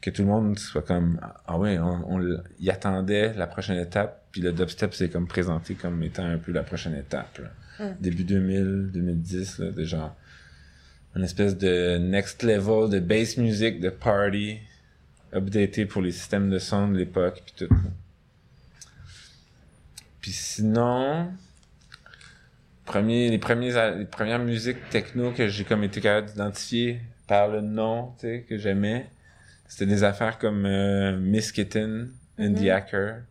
que tout le monde soit comme ah ouais on, on y attendait la prochaine étape puis le dubstep s'est comme présenté comme étant un peu la prochaine étape là. Mm. début 2000 2010 là genre une espèce de next level de bass music de party updaté pour les systèmes de son de l'époque puis tout puis sinon premier les premiers les premières musiques techno que j'ai comme été capable d'identifier par le nom tu sais que j'aimais c'était des affaires comme euh, Miss Kitten and the Mhm. Hacker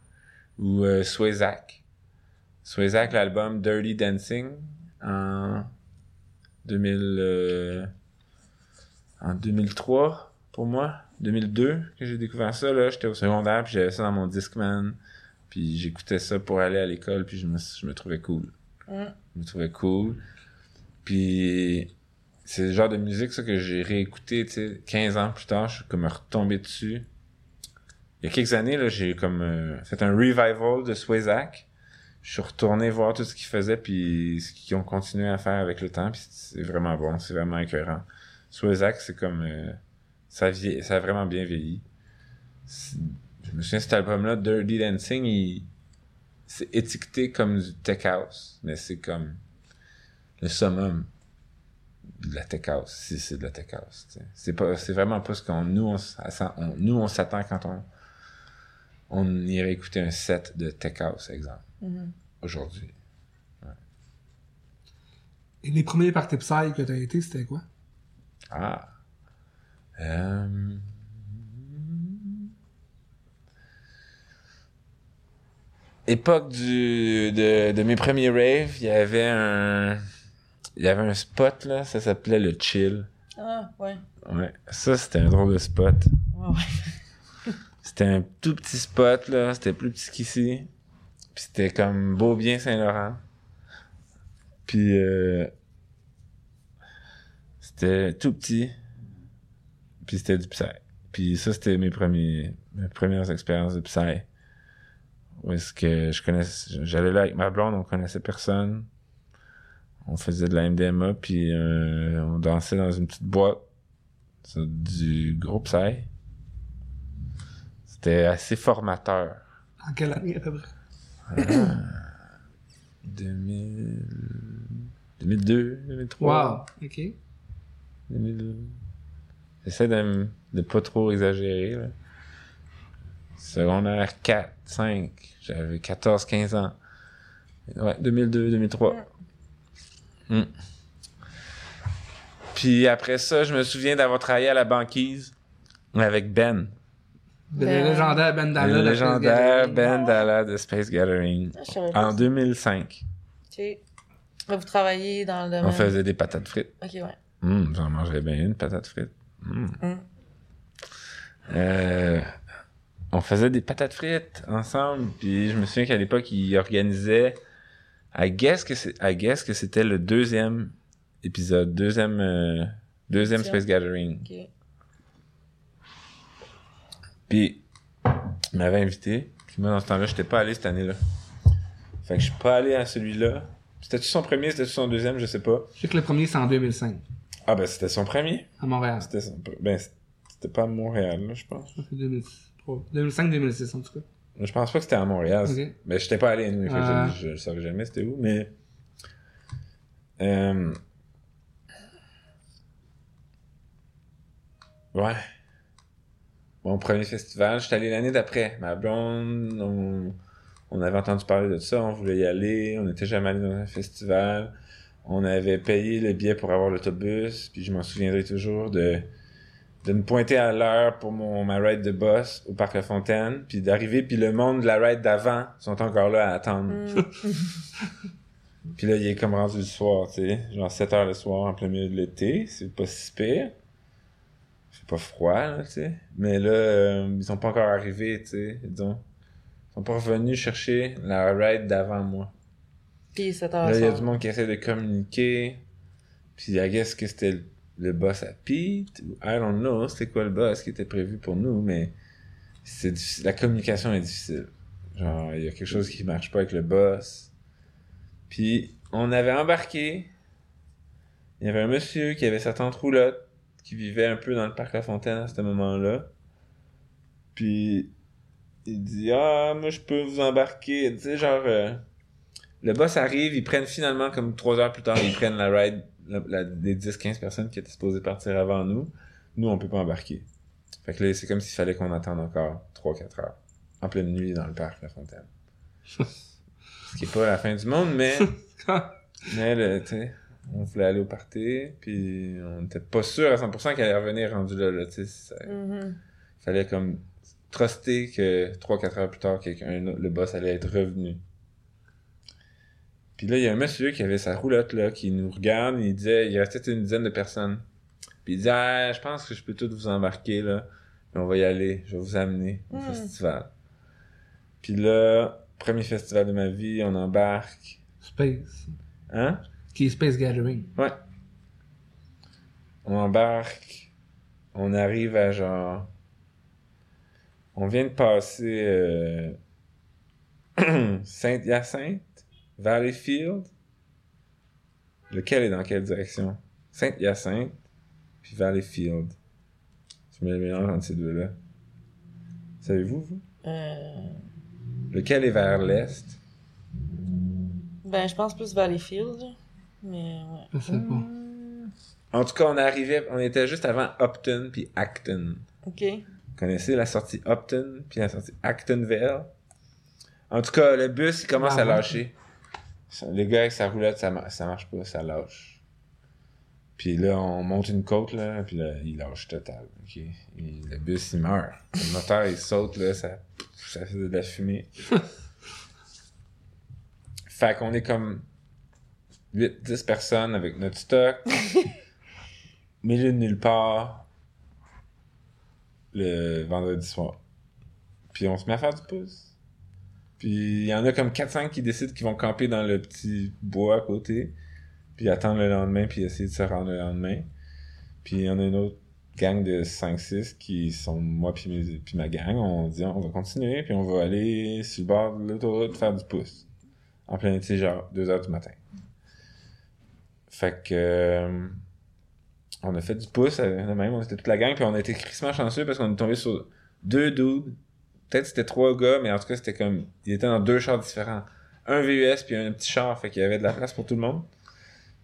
ou euh, Swayzak. Swayzak, l'album Dirty Dancing en 2000 euh, en 2003 pour moi, 2002 que j'ai découvert ça là, j'étais au secondaire puis j'avais ça dans mon Discman puis j'écoutais ça pour aller à l'école puis je me je me trouvais cool. Mm. Je me trouvais cool. Puis c'est le genre de musique ça que j'ai réécouté, tu sais, 15 ans plus tard, je suis comme retombé dessus. Il y a quelques années là, j'ai comme euh, fait un revival de Swayzak. Je suis retourné voir tout ce qu'ils faisaient puis ce qu'ils ont continué à faire avec le temps, puis c'est vraiment bon, c'est vraiment écœurant. Swayzak, c'est comme euh, ça vie... ça a vraiment bien vieilli. Je me souviens cet album-là, Dirty Dancing, il c'est étiqueté comme du tech house, mais c'est comme le summum de la tech house, si c'est de la tech house. tu. C'est pas, c'est vraiment pas ce qu'on nous on, nous on s'attend quand on on irait écouter un set de tech house, exemple, Mhm. aujourd'hui. Et les premiers parties psy que t'as été, c'était quoi? Ah. Euh... Époque du, de, de mes premiers raves, il y avait un, il y avait un spot, là, ça s'appelait le chill. Ah, ouais. Ouais. Ça, c'était un drôle de spot. Ouais, ouais. C'était un tout petit spot, là. C'était plus petit qu'ici. Puis c'était comme Beaubien Saint-Laurent. Puis euh, c'était tout petit. Puis c'était du Psy. Puis ça, c'était mes premiers mes premières expériences de Psy. Où est-ce que je connaissais... J'allais là avec ma blonde, on connaissait personne. On faisait de la MDMA, puis euh, on dansait dans une petite boîte. sur du gros Psy. C'était assez formateur. En quelle année à peu près? 2000... 2002, 2003. Wow, ok. 2002. J'essaie de, de pas trop exagérer. Là. Secondaire 4, 5. J'avais 14, 15 ans. Ouais, 2002, 2003. Mm. Puis après ça, je me souviens d'avoir travaillé à la banquise avec Ben. Le Ben- légendaire Ben Dalla. le de légendaire Space Gathering. Ben Dalla de Space Gathering. Ah, En ça. 2005. Ok. Là, vous travaillez dans le domaine? On faisait des patates frites. Ok, ouais. Hum, j'en mangerais bien une patate frite. Hum. Hum. Euh, on, faisait des patates frites ensemble. Puis je me souviens qu'à l'époque, il organisait. I guess que c'est, I guess que c'était le deuxième épisode, deuxième, euh, deuxième Tiens. Space Gathering. Puis, il m'avait invité. Puis moi, dans ce temps-là, j'étais pas allé cette année-là. Fait que je suis pas allé à celui-là. C'était-tu son premier, c'était-tu son deuxième, je sais pas. Je sais que le premier, c'est en 2005, Ah ben, c'était son premier. à Montréal. C'était son... Ben, c'était pas à Montréal, là, je pense. 2005-2006, en tout cas. Je pense pas que c'était à Montréal. Mais j'étais pas allé, que Ah. je, je, je savais jamais c'était où, mais... Euh... Ouais. Mon premier festival, j'étais allé l'année d'après. Ma blonde, on... on avait entendu parler de ça, on voulait y aller, on n'était jamais allé dans un festival. On avait payé le billet pour avoir l'autobus, puis je m'en souviendrai toujours de de me pointer à l'heure pour mon ma ride de boss au parc La Fontaine, puis d'arriver, puis le monde de la ride d'avant sont encore là à attendre. Mm. Puis là, il est comme rendu le soir, tu sais, genre 7 heures le soir en plein milieu de l'été, c'est pas si pire. C'est pas froid, là, tu sais. Mais là, euh, ils sont pas encore arrivés, tu sais, disons. Ils sont pas revenus chercher la ride d'avant moi. Puis 7 heures. Là, il y a du monde qui essaie de communiquer. Puis, I guess que c'était le, le boss à Pete. ou I don't know, c'était quoi le boss qui était prévu pour nous, mais c'est difficile. La communication est difficile. Genre, il y a quelque chose qui marche pas avec le boss. Puis, on avait embarqué. Il y avait un monsieur qui avait sa tante roulotte, qui vivait un peu dans le parc La Fontaine à ce moment-là. Puis, il dit Ah, moi, je peux vous embarquer. Tu sais, genre. euh, le boss arrive, ils prennent finalement, comme trois heures plus tard, ils prennent la ride la, la- des 10-15 personnes qui étaient supposées partir avant nous. Nous, on peut pas embarquer. Fait que là, c'est comme s'il fallait qu'on attende encore 3-4 heures. En pleine nuit dans le parc La Fontaine. Ce qui est pas la fin du monde, mais, mais le, tu sais, on voulait aller au party, puis on n'était pas sûr à 100% qu'elle allait revenir rendu là, là, tu sais. ça- Mhm. fallait comme truster que 3-4 heures plus tard, quelqu'un, le boss allait être revenu. Puis là, il y a un monsieur qui avait sa roulotte là, qui nous regarde, il disait, il restait une dizaine de personnes. Puis il disait, ah, je pense que je peux tous vous embarquer là, puis on va y aller, je vais vous amener au Hmm. festival. Puis là, premier festival de ma vie, on embarque. Space. Hein? Qui est Space Gathering. Ouais. On embarque. On arrive à genre. On vient de passer euh... Saint-Hyacinthe, Valleyfield. Lequel est dans quelle direction? Saint-Hyacinthe, puis Valleyfield. Je me le mélange entre ces deux-là. Savez-vous, vous? Euh, Lequel est vers l'est? Ben, je pense plus Valleyfield. là. Mais ouais. Je sais pas. En tout cas, on arrivait, on était juste avant Upton puis Acton. Ok. Vous connaissez la sortie Upton puis la sortie Actonville? En tout cas, le bus, il commence Ah à ouais? lâcher. Le gars avec sa roulette, ça, ça marche pas, ça lâche. Puis là, on monte une côte, là, puis là, il lâche total. ok? Et le bus, il meurt. Le moteur, il saute, là, ça, ça fait de la fumée. fait qu'on est comme 8-10 personnes avec notre stock. milieu de nulle part. Le vendredi soir. Puis on se met à faire du pouce. Puis il y en a comme 4-5 qui décident qu'ils vont camper dans le petit bois à côté. Puis attendre le lendemain, puis essayer de se rendre le lendemain. Puis il y en a une autre gang de 5-6 qui sont moi puis, puis ma gang. On dit on va continuer, puis on va aller sur le bord de l'autoroute faire du pouce. En plein été, genre 2h du matin. Fait que... euh, on a fait du pouce, euh, même, on était toute la gang, puis on a été crissement chanceux parce qu'on est tombé sur deux dudes. Peut-être c'était trois gars, mais en tout cas, c'était comme. Ils étaient dans deux chars différents. Un VUS puis un petit char, fait qu'il y avait de la place pour tout le monde.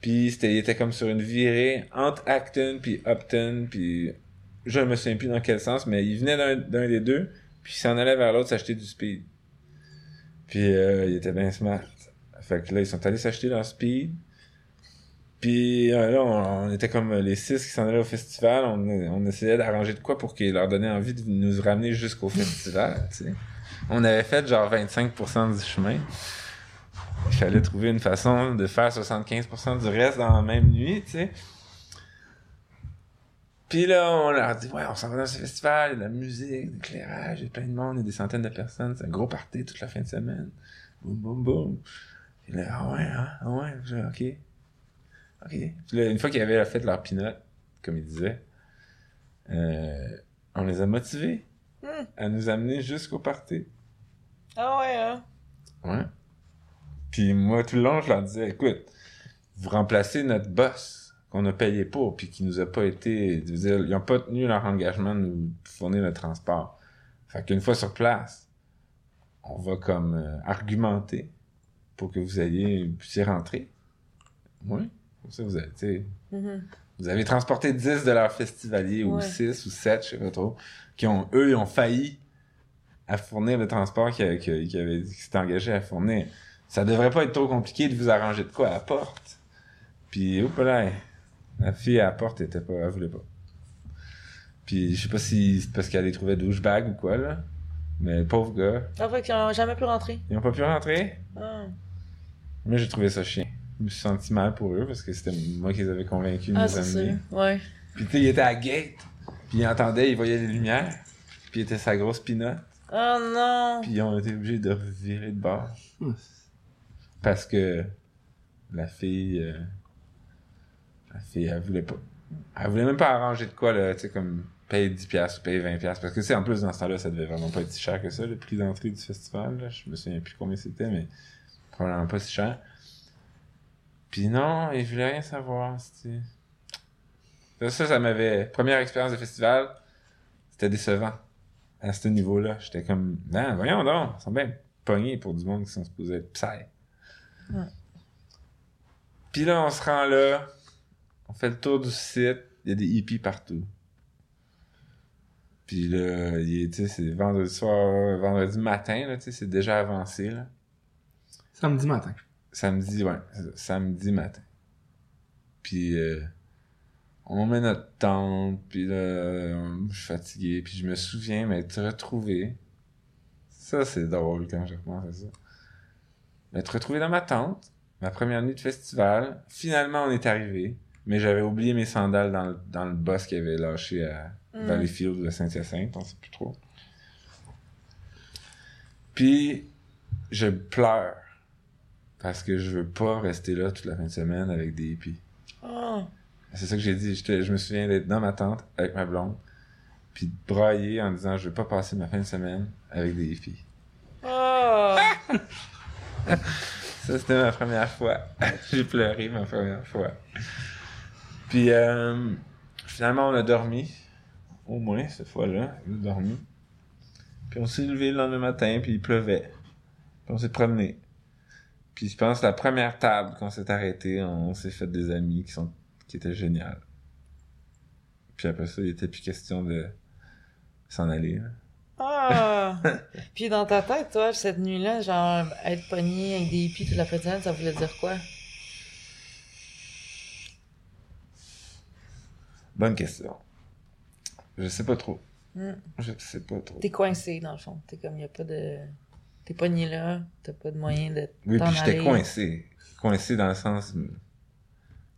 Puis c'était, il était comme sur une virée entre Acton puis Upton, puis je me souviens plus dans quel sens, mais il venait d'un, des deux, puis il s'en allait vers l'autre s'acheter du speed. Puis euh, il était bien smart. Fait que là, ils sont allés s'acheter leur speed. Puis euh, là, on, on était comme les six qui s'en allaient au festival. On, on essayait d'arranger de quoi pour qu'ils leur donnaient envie de nous ramener jusqu'au festival. On avait fait genre 25% du chemin. Il fallait trouver une façon de faire 75% du reste dans la même nuit, tu sais. Puis là, on leur dit, ouais, on s'en va dans ce festival, il y a de la musique, de l'éclairage, il y a plein de monde, il y a des centaines de personnes, c'est un gros party toute la fin de semaine. Boum, boum, boum. Puis là, ah ouais, hein, ah ouais, ok. Ok. Puis là, une fois qu'ils avaient fait leur pinote, comme ils disaient, euh, on les a motivés Hmm. à nous amener jusqu'au party. Ah ouais, hein? Ouais. Puis moi, tout le long, je leur disais, écoute, vous remplacez notre boss qu'on a payé pour, puis qui nous a pas été... je veux dire, ils n'ont pas tenu leur engagement de nous fournir le transport. Fait qu'une fois sur place, on va comme euh, argumenter pour que vous ayez puissiez rentrer. Oui. Ça, vous avez, Mhm. vous avez transporté 10 de leurs festivaliers, ou Ouais. 6 ou 7, je sais pas trop, qui ont, eux, ils ont failli à fournir le transport qu'ils qui, qui avaient qui s'étaient engagés à fournir. Ça devrait pas être trop compliqué de vous arranger de quoi à la porte. Puis, oups là, la fille à la porte était pas, elle voulait pas. Puis, je sais pas si c'est parce qu'elle les trouvait douchebag ou quoi, là. Mais pauvre gars, Ah, fait qu'ils ont jamais pu rentrer. ils ont pas pu rentrer? Ah, Mais j'ai trouvé ça chiant. Je me suis senti mal pour eux parce que c'était moi qui les avais convaincus de ah nous c'est amener. ça. Ouais. Puis tu sais, il était à la gate, puis il entendait, il voyait les lumières, puis il était sa grosse pinotte, Oh non! puis ils ont été obligés de revirer de bord. Parce que la fille, euh, la fille, elle voulait pas. Elle voulait même pas arranger de quoi, là, tu sais, comme payer 10$ piastres ou payer 20$. piastres. Parce que, tu sais, en plus, dans ce temps-là, ça devait vraiment pas être si cher que ça, le prix d'entrée du festival, là. Je me souviens plus combien c'était, mais probablement pas si cher. Puis non, il voulait rien savoir, c'était... Ça, ça, ça m'avait... Première expérience de festival, c'était décevant. À ce niveau-là, j'étais comme, non, voyons donc, ils sont bien pognés pour du monde qui sont supposés être psy. Ouais. Puis là, on se rend là, on fait le tour du site, il y a des hippies partout. Puis là, il est, tu sais, c'est vendredi soir, vendredi matin, là, tu sais, c'est déjà avancé, là. Samedi matin. Samedi, ouais, samedi matin. Puis euh, on met notre tente, puis là, euh, je suis fatigué, puis je me souviens m'être retrouvé. Ça, c'est drôle quand je repense à ça. M'être retrouvé dans ma tente, ma première nuit de festival. Finalement, on est arrivé, mais j'avais oublié mes sandales dans le, dans le boss qui avait lâché à Mm. Valleyfield ou à Saint-Hyacinthe, on sait plus trop. Puis, je pleure. Parce que je veux pas rester là toute la fin de semaine avec des hippies. Oh. C'est ça que j'ai dit. Je me souviens d'être dans ma tente avec ma blonde, puis de brailler en disant je veux pas passer ma fin de semaine avec des hippies. Oh. Ça, c'était ma première fois. j'ai pleuré ma première fois. Puis, euh, finalement, on a dormi. Au moins, cette fois-là, on a dormi. Puis on s'est levé le lendemain matin, puis il pleuvait. Puis on s'est promené. Puis je pense la première table, quand on s'est arrêté, on s'est fait des amis qui sont qui étaient géniales. Puis après ça, il était plus question de s'en aller. là. Ah! Puis dans ta tête, toi, cette nuit-là, genre, être pogné avec des hippies toute la fin de semaine, ça voulait dire quoi? Bonne question. Je sais pas trop. Hmm. Je sais pas trop. T'es coincé, dans le fond. T'es comme, y a pas de... T'es pogné là, t'as pas de moyen de Oui, puis j'étais coincé. Coincé dans le sens.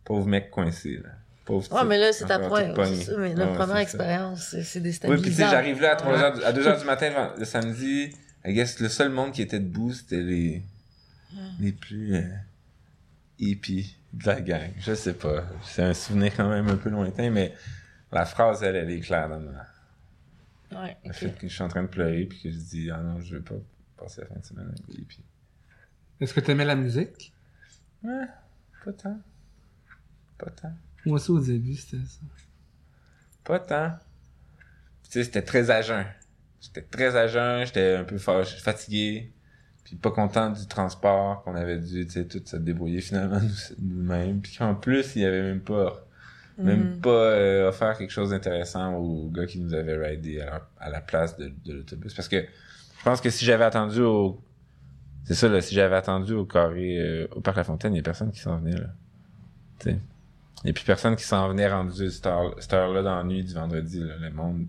Pauvre mec coincé, là. Pauvre Ouais, mais là, c'est ta première, mais la première expérience, c'est c'est Oui, déstabilisant. puis tu sais, j'arrive là à 3 Ouais. heures, à 2 heures du matin, le samedi. I guess le seul monde qui était debout, c'était les, les plus euh, hippies de la gang. Je sais pas. C'est un souvenir quand même un peu lointain, mais la phrase, elle, elle est claire dans ma. Ouais, Le fait que je suis en train de pleurer, puis que je dis, ah non, je veux pas passer la fin de semaine avec. Est-ce que t'aimais la musique? Ouais, pas tant. Pas tant. Moi aussi, au début, c'était ça. Pas tant. Tu sais, c'était très à jeun. J'étais très à jeun, j'étais un peu fatigué, puis pas content du transport qu'on avait dû, tu sais, tout se débrouiller finalement nous- nous-mêmes. Puis qu'en plus, il y avait même pas, même Mhm. pas euh, offert quelque chose d'intéressant aux gars qui nous avaient ridé à la, à la place de, de l'autobus. Parce que je pense que si j'avais attendu au... C'est ça, là, si j'avais attendu au carré, euh, au Parc La Fontaine, il y a personne qui s'en venait, là. Tu n'y a plus personne qui s'en venait rendu cette heure- cette heure-là dans la nuit du vendredi. Là. Le monde.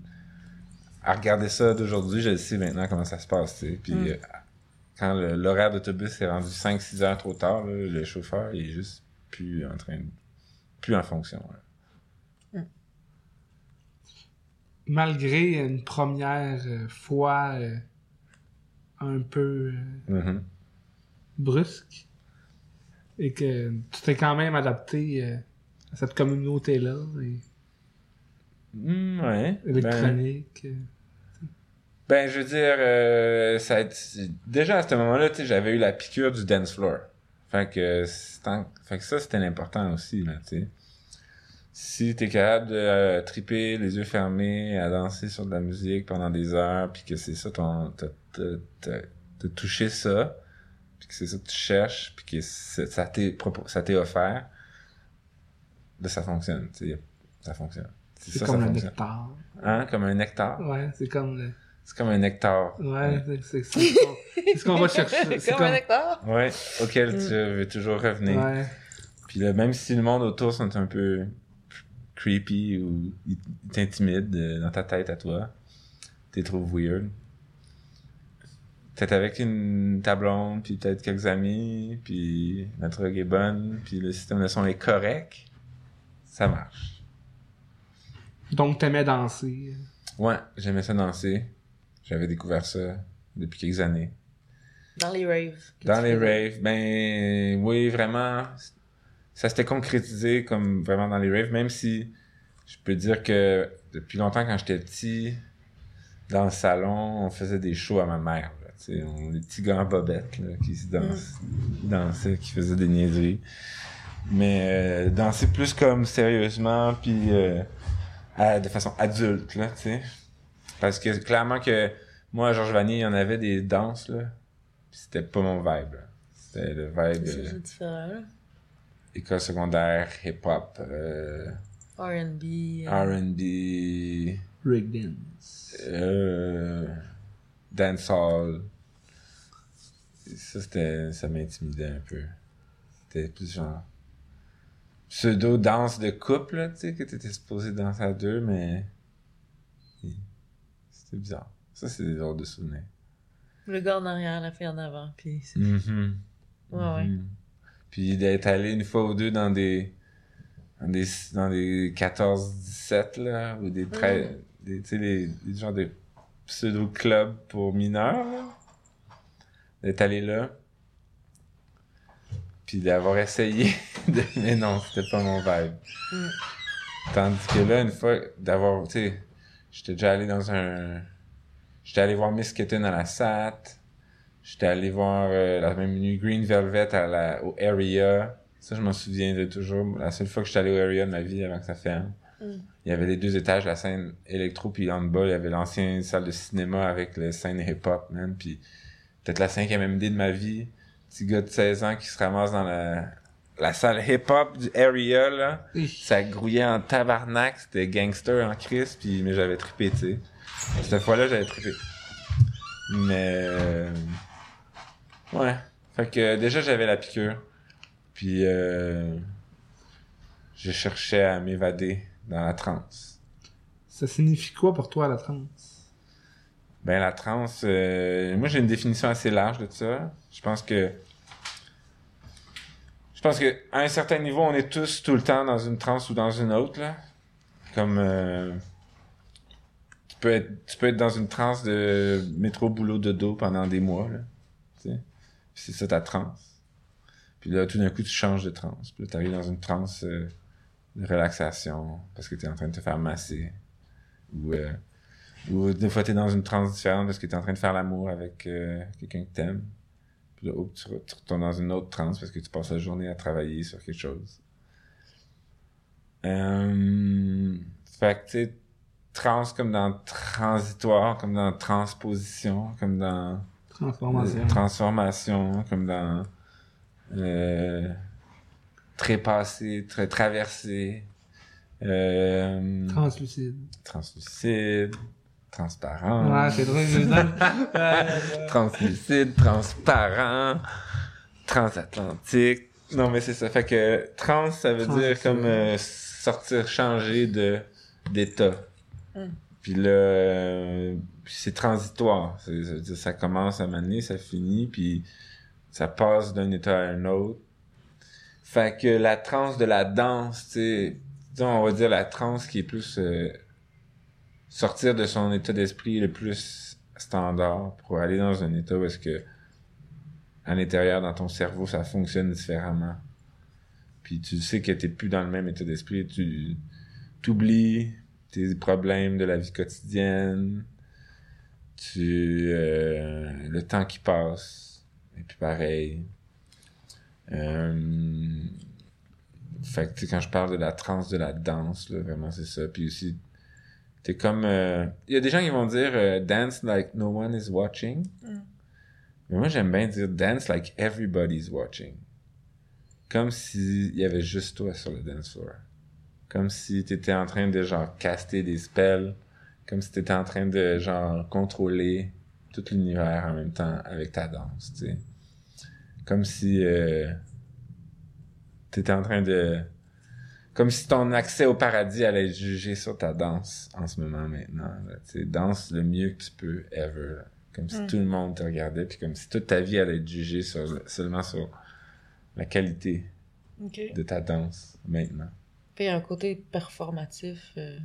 À regarder ça d'aujourd'hui, je sais maintenant comment ça se passe. tu sais. Puis Mm. euh, quand l'horaire d'autobus est rendu 5-6 heures trop tard, là, le chauffeur il est juste plus en train de. plus en fonction. là. malgré une première euh, fois euh, un peu euh, Mhm. brusque, et que tu t'es quand même adapté euh, à cette communauté-là, et Mm, ouais. Ben, électronique. euh. ben, je veux dire, euh, ça déjà à ce moment-là, j'avais eu la piqûre du dance floor. Fait que, fait ça, c'était l'important aussi, là, tu sais. Si t'es capable de euh, triper les yeux fermés, à danser sur de la musique pendant des heures, puis que c'est ça ton, t'as, t'as, t'as- t'as touché ça, puis que c'est ça que tu cherches, puis que ça t'est, ça t'est offert, là, ça fonctionne, tu sais. Ça fonctionne. C'est ça, comme ça un fonctionne. nectar. Hein, comme un nectar? Ouais, c'est comme le... C'est comme un nectar. Ouais, c'est- c'est c'est ce qu'on- c'est ce qu'on va chercher. C'est Comme un nectar. Ouais, auquel Mm. tu veux toujours revenir. Ouais. Puis là, même si le monde autour sont un peu creepy ou ils t'intimident euh, dans ta tête à toi, t'es trouves weird. Peut-être avec une ta blonde, puis peut-être quelques amis, puis la drogue est bonne, puis le système de son est correct, ça marche. Donc, t'aimais danser. Ouais, j'aimais ça danser. J'avais découvert ça depuis quelques années. Dans les raves. Dans les raves, ben oui, vraiment, ça s'était concrétisé comme vraiment dans les raves, même si je peux dire que depuis longtemps, quand j'étais petit, dans le salon, on faisait des shows à ma mère. Là, on, des petits gars en là, qui se dansent, qui dansaient, qui faisaient des niaiseries. Mais euh, danser plus comme sérieusement, puis euh, à- de façon adulte, là, tu sais. Parce que clairement que moi, à Georges Vanier, il y en avait des danses, là. Puis c'était pas mon vibe. C'était le vibe C'est euh, c'est différent. École secondaire, hip-hop, euh, R&B. R&B, Rick Dance. euh, dancehall. Ça, c'était, ça m'intimidait un peu. C'était plus genre pseudo-danse de couple, là, tu sais, que t'étais supposé danser à deux, mais c'était bizarre. Ça, c'est des drôles de souvenirs. Le gars en arrière, la fille en avant. Puis c'est- Mhm. Ouais, ouais. Puis d'être allé une fois ou deux dans des dans des, dans des 14-17 là ou des 13 des tu sais les, les genres de pseudo clubs pour mineurs là. d'être allé là puis d'avoir essayé de... mais non c'était pas mon vibe Mm. tandis que là une fois d'avoir tu sais j'étais déjà allé dans un j'étais allé voir Miss Kitten à la SAT J'étais allé voir euh, la même nuit Green Velvet à la, au Area. Ça, je m'en souviens de toujours. La seule fois que j'étais allé au Area de ma vie avant que ça ferme. Mm. Il y avait les deux étages, la scène électro, puis en bas, il y avait l'ancienne salle de cinéma avec la scène hip-hop, man. Puis peut-être la cinquième MD de ma vie. Petit gars de 16 ans qui se ramasse dans la, la salle hip-hop du Area, là. Ça grouillait en tabarnak, c'était gangster en crise, puis mais j'avais trippé, tu sais. Cette fois-là, j'avais trippé. Mais euh, ouais, fait que euh, déjà j'avais la piqûre, puis euh, je cherchais à m'évader dans la transe. Ça signifie quoi pour toi, la transe? Ben la transe, euh, moi j'ai une définition assez large de ça. Je pense que je pense que à un certain niveau, on est tous tout le temps dans une transe ou dans une autre là. Comme euh, tu peux être tu peux être dans une transe de métro boulot dodo pendant des mois là. C'est ça ta transe. Puis là tout d'un coup tu changes de transe. Puis là tu arrives dans une transe euh, de relaxation parce que tu es en train de te faire masser ou euh, ou des fois, t'es dans une transe différente parce que t'es en train de faire l'amour avec euh, quelqu'un que t'aimes. Puis là, hop, tu, tu retournes dans une autre transe parce que tu passes la journée à travailler sur quelque chose. Euh, fait que, tu sais, trans comme dans transitoire, comme dans transposition, comme dans Transformation. euh, transformation, comme dans euh, trépassé, très traversé, euh, Translucide. translucide, transparent. Ouais, c'est drôle. je donne- Ouais, translucide, transparent, transatlantique. Non, mais c'est ça. Fait que trans, ça veut dire comme euh, sortir, changer de d'état. Mm. Puis là, euh, c'est transitoire. Ça, commence à m'amener, ça finit, puis ça passe d'un état à un autre. Fait que la transe de la danse, tu sais, on va dire la transe qui est plus euh, sortir de son état d'esprit le plus standard pour aller dans un état où est-ce que à l'intérieur, dans ton cerveau, ça fonctionne différemment. Puis tu sais que t'es plus dans le même état d'esprit, tu t'oublies tes problèmes de la vie quotidienne, tu euh, le temps qui passe, et puis pareil. Euh, fait que quand je parle de la transe de la danse, là, vraiment c'est ça. Puis aussi, t'es comme... euh, Il y a des gens qui vont dire euh, dance like no one is watching ». Mm. Mais moi, j'aime bien dire dance like everybody's watching. Comme s'il y avait juste toi sur le dance floor. Comme si t'étais en train de, genre, caster des spells. Comme si t'étais en train de, genre, contrôler tout l'univers en même temps avec ta danse, tu sais. Comme si euh, t'étais en train de... Comme si ton accès au paradis allait être jugé sur ta danse en ce moment maintenant. Tu sais, danse le mieux que tu peux ever. là. Comme si Mm. tout le monde te regardait, puis comme si toute ta vie allait être jugée sur, le- seulement sur la qualité de ta danse maintenant. Puis un côté performatif. euh,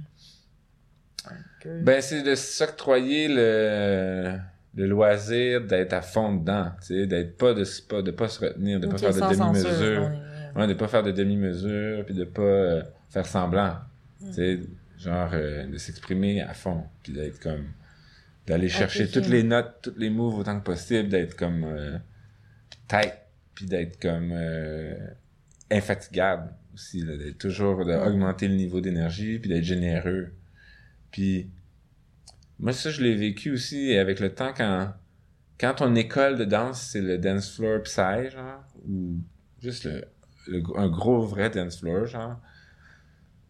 un peu. Ben, c'est de s'octroyer le, le loisir d'être à fond dedans, tu sais, d'être pas de, pas, de pas se retenir, de pas Ok, faire de demi-mesure. Ouais, de pas faire de demi-mesure, puis de pas euh, faire semblant. Mm. Tu sais, genre, euh, de s'exprimer à fond, puis d'être comme... D'aller chercher toutes les notes, toutes les moves autant que possible, d'être comme... Tight, puis d'être comme... Infatigable aussi, là, d'être toujours... d'augmenter le niveau d'énergie, puis d'être généreux. Puis... Moi, ça, je l'ai vécu aussi avec le temps quand... Quand ton école de danse, c'est le dance floor psy, genre, ou juste le, le- un gros vrai dance floor, genre.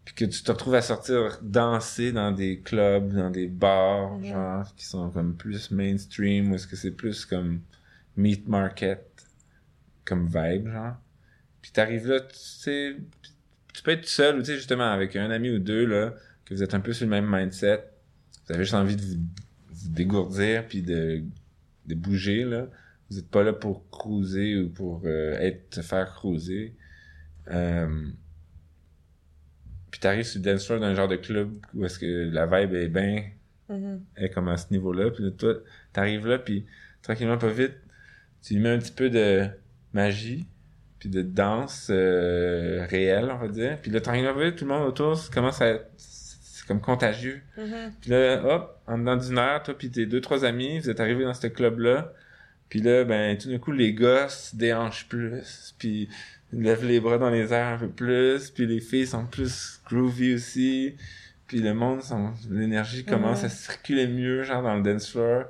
Puis que tu te retrouves à sortir danser dans des clubs, dans des bars, genre, qui sont comme plus mainstream, ou est-ce que c'est plus comme meat market, comme vibe, genre. Puis t'arrives là, tu sais, tu peux être seul, ou tu sais, justement, avec un ami ou deux, là, que vous êtes un peu sur le même mindset. Vous avez juste envie de vous, vous dégourdir, puis de, de bouger, là. Vous êtes pas là pour cruiser ou pour euh, être te faire cruiser. Euh, puis t'arrives sur le dance floor d'un genre de club où est-ce que la vibe est bien Mhm. est comme à ce niveau-là. Puis là, toi, t'arrives là, puis tranquillement, pas vite, tu lui mets un petit peu de magie, puis de danse euh, réelle, on va dire. Puis tranquillement, pas vite, tout le monde autour commence à être... C'est comme contagieux. Mhm. Puis là, hop, en dedans d'une heure, toi puis tes deux, trois amis, vous êtes arrivés dans ce club-là. Puis là, ben, tout d'un coup, les gars se déhanchent plus. Puis ils lèvent les bras dans les airs un peu plus. Puis les filles sont plus groovy aussi. Puis le monde, son- l'énergie commence Mhm. à circuler mieux, genre dans le dance floor.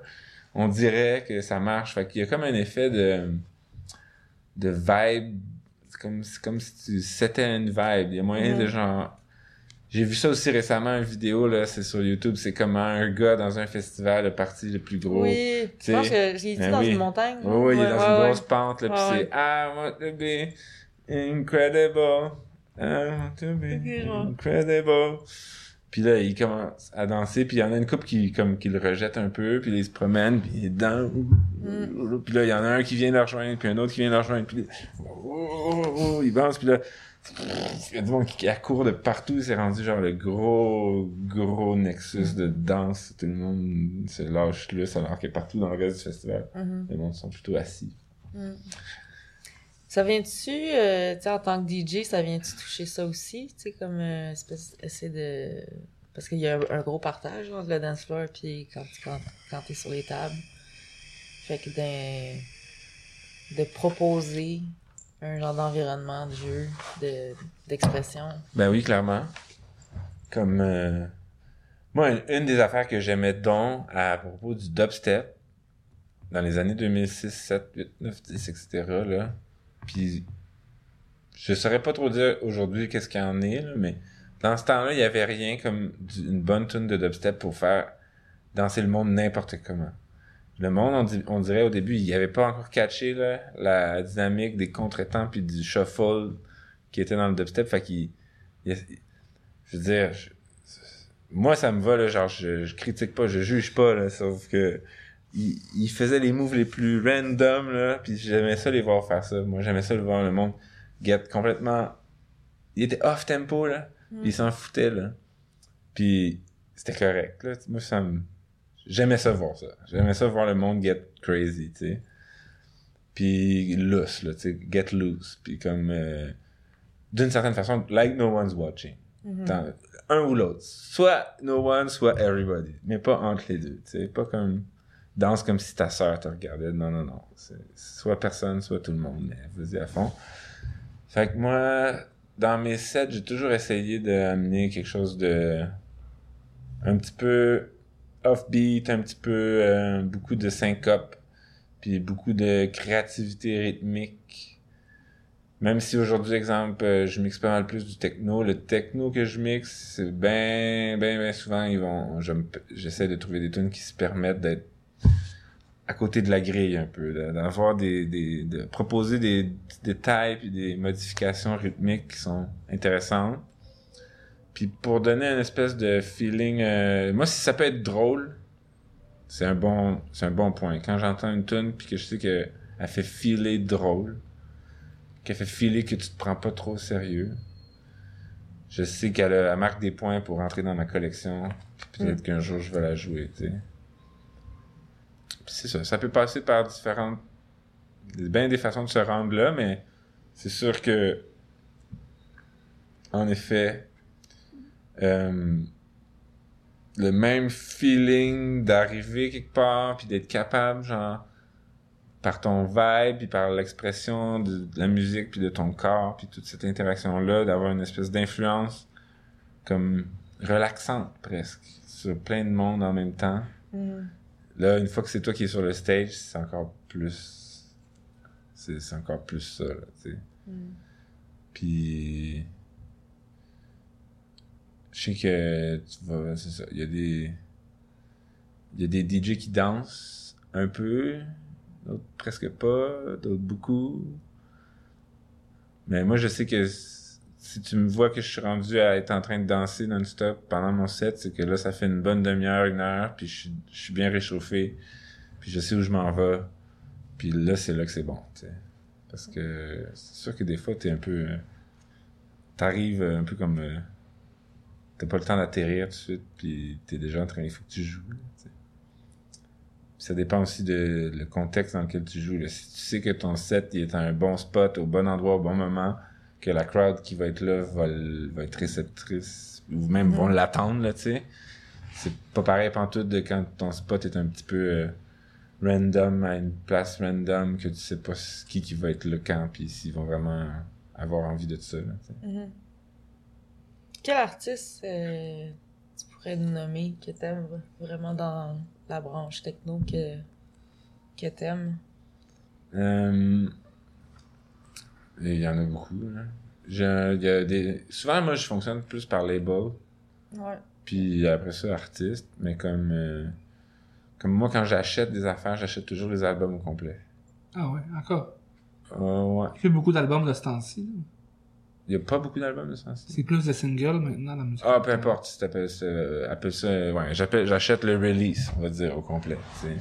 On dirait que ça marche. Fait qu'il y a comme un effet de, de vibe. C'est comme, c'est comme si tu c'était une vibe. Il y a moyen de genre j'ai vu ça aussi récemment, une vidéo, là, c'est sur YouTube, c'est comment un gars dans un festival a parti le plus gros. Oui, sais, je pense que j'ai dit ben dans oui. une montagne. Oui, oui, il est dans ouais, une ouais. grosse pente, là, pis c'est. I want to be incredible. I want to be incredible. Puis là, il commence à danser, puis il y en a une couple qui, comme, qui le rejette un peu, puis là, il se promène, puis il est dedans. Mm. Puis là, il y en a un qui vient le rejoindre, puis un autre qui vient le rejoindre, puis oh, oh, oh, il avance, puis là, il y a du monde qui accourt de partout, c'est rendu genre le gros, gros nexus de danse. Tout le monde se lâche là, alors que partout dans le reste du festival, Mhm. les monde sont plutôt assis. Mm. Ça vient-tu, euh, en tant que DJ, ça vient-tu toucher ça aussi? Tu sais, comme euh, espèce, de. Parce qu'il y a un, gros partage entre le dance floor puis quand, quand, quand t'es sur les tables. Fait que d'un- de proposer un genre d'environnement de jeu, de, d'expression. Ben oui, clairement. Comme, euh, moi, une, une des affaires que j'aimais donc à propos du dubstep, dans les années 2006, 7, 8, 9, 10, etc., là, puis je saurais pas trop dire aujourd'hui qu'est-ce qu'il y en est, mais dans ce temps-là, il y avait rien comme une bonne tune de dubstep pour faire danser le monde n'importe comment. Le monde, on, di- on dirait au début, il avait pas encore catché la dynamique des contretemps puis du shuffle qui était dans le dubstep. Fait qu'il, il- je veux dire, moi ça me va là, genre je, critique pas, je juge pas sauf que il, il faisait les moves les plus random là, puis j'aimais ça les voir faire ça. Moi j'aimais ça le voir le monde get complètement, il était off tempo là, Mm. puis il s'en foutait là. Puis c'était correct, là. Moi, ça me... J'aimais ça voir ça. J'aimais ça voir le monde get crazy, tu sais. Puis loose, là, tu sais, get loose. Puis comme... euh, D'une certaine façon, like no one's watching. Mhm. Dans- un ou l'autre. Soit no one, soit everybody. Mais pas entre les deux, tu sais. Pas comme... Danse comme si ta sœur te regardait. Non, non, non. Soit personne, soit tout le monde. Mais vas-y à fond. Fait que moi, dans mes sets, j'ai toujours essayé d'amener quelque chose de un petit peu offbeat, un petit peu euh, beaucoup de syncope, puis beaucoup de créativité rythmique. Même si aujourd'hui, exemple, euh, je mixe pas mal plus du techno, le techno que je mixe, c'est ben, ben, ben souvent, ils vont, j'essaie de trouver des tunes qui se permettent d'être à côté de la grille un peu, d'avoir des, des, de proposer des détails puis des modifications rythmiques qui sont intéressantes. Puis pour donner une espèce de feeling, euh, moi si ça peut être drôle, c'est un bon, c'est un bon point. Quand j'entends une tune puis que je sais que elle fait filer drôle, qu'elle fait filer que tu te prends pas trop au sérieux, je sais qu'elle marque des points pour rentrer dans ma collection. Peut-être qu'un jour je vais la jouer, tu sais. C'est ça, ça peut passer par différentes, bien des façons de se rendre là, mais c'est sûr que, en effet, euh, le même feeling d'arriver quelque part puis d'être capable, genre, par ton vibe puis par l'expression de, la musique puis de ton corps puis toute cette interaction là, d'avoir une espèce d'influence comme relaxante presque sur plein de monde en même temps. Mhm. Là, une fois que c'est toi qui es sur le stage, c'est encore plus. C'est encore plus ça, là, tu sais. Mhm. Puis. Je sais que tu vas. C'est ça. Il y a des. Il y a des DJ qui dansent un peu, d'autres presque pas, d'autres beaucoup. Mais moi, je sais que si tu me vois que je suis rendu à être en train de danser non-stop pendant mon set, c'est que là, ça fait une bonne demi-heure, une heure, puis je suis, bien réchauffé, puis je sais où je m'en vais. Puis là, c'est là que c'est bon, tu sais. Parce que c'est sûr que des fois, t'es un peu... euh, T'arrives un peu comme... euh, T'as pas le temps d'atterrir tout de suite, puis t'es déjà en train... Il faut que tu joues, tu ça dépend aussi de le contexte dans lequel tu joues. Si tu sais que ton set est à un bon spot, au bon endroit, au bon moment, que la crowd qui va être là va, va être réceptrice, ou même Mhm. vont l'attendre, là, tu sais. C'est pas pareil pantoute de quand ton spot est un petit peu euh, random, à une place random, que tu sais pas qui qui va être le camp, puis s'ils vont vraiment avoir envie de ça, là, tu sais. Mhm. Quel artiste euh, tu pourrais nous nommer que t'aimes vraiment dans la branche techno que, que t'aimes? Euh, Il y en a beaucoup, là. J'ai- il y a des... Souvent, moi, je fonctionne plus par label. Ouais. Puis après ça, artiste. Mais comme, euh, comme moi, quand j'achète des affaires, j'achète toujours les albums au complet. Ah ouais, encore? Euh, ouais. Il fait beaucoup d'albums de ce temps-ci. là. Il y a pas beaucoup d'albums de ce sens C'est plus de singles maintenant, la musique. Ah, peu importe si t'appelles ça, euh, appelle ça, ouais, j'appelle, j'achète le release, on va dire, au complet. C'est,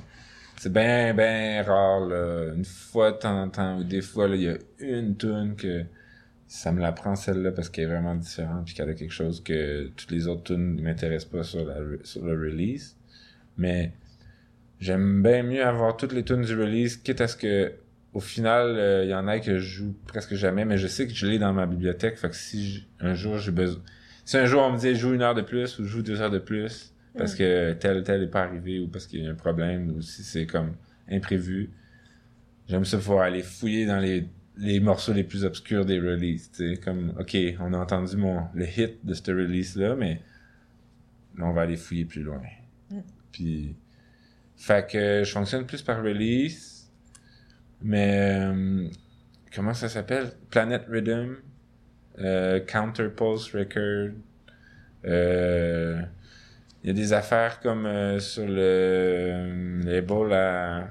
c'est ben, ben rare, là. Une fois de temps en temps, ou des fois, il y a une tune que ça me la prend celle-là parce qu'elle est vraiment différente puis qu'elle a quelque chose que toutes les autres tunes ne m'intéressent pas sur la, sur le release. Mais j'aime bien mieux avoir toutes les tunes du release, quitte à ce que au final, euh, il y en a que je joue presque jamais, mais je sais que je l'ai dans ma bibliothèque. Fait que si un jour j'ai besoin. Si un jour on me dit joue une heure de plus ou joue deux heures de plus parce que tel tel est pas arrivé ou parce qu'il y a un problème ou si c'est comme imprévu, j'aime ça pouvoir aller fouiller dans les, les morceaux les plus obscurs des releases. Tu sais, comme ok, on a entendu mon le hit de ce release là, mais on va aller fouiller plus loin. Mm. Puis fait que je fonctionne plus par release. Mais euh, comment ça s'appelle? Planet Rhythm, euh, Counterpulse Record. Euh, Il y a des affaires comme euh, sur le euh, label à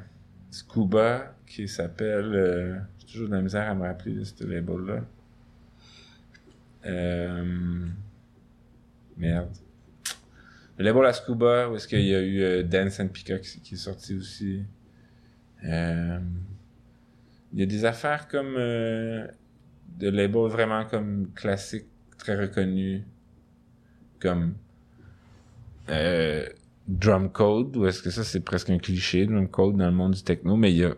Scuba qui s'appelle. euh, J'ai toujours de la misère à me rappeler de ce label-là. Merde. Le label à Scuba, où est-ce qu'il y a eu Dance and Peacock qui est sorti aussi. Il y a des affaires comme de labels vraiment comme classiques, très reconnus, comme euh, drum code, ou est-ce que ça c'est presque un cliché, drum code dans le monde du techno, mais il y a,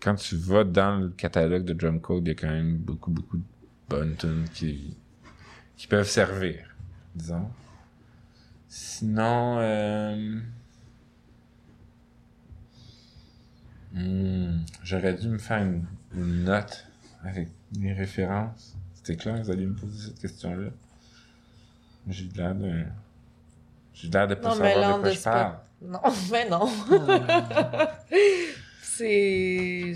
quand tu vas dans le catalogue de drum code, il y a quand même beaucoup, beaucoup de bonnes tunes qui, qui peuvent servir, disons. Sinon, euh, hmm, j'aurais dû me faire une, note avec mes références. C'était clair, vous allez me poser cette question-là. J'ai l'air de... J'ai l'air de pas Non, mais savoir là, de quoi je parle. pas. Non, mais non. c'est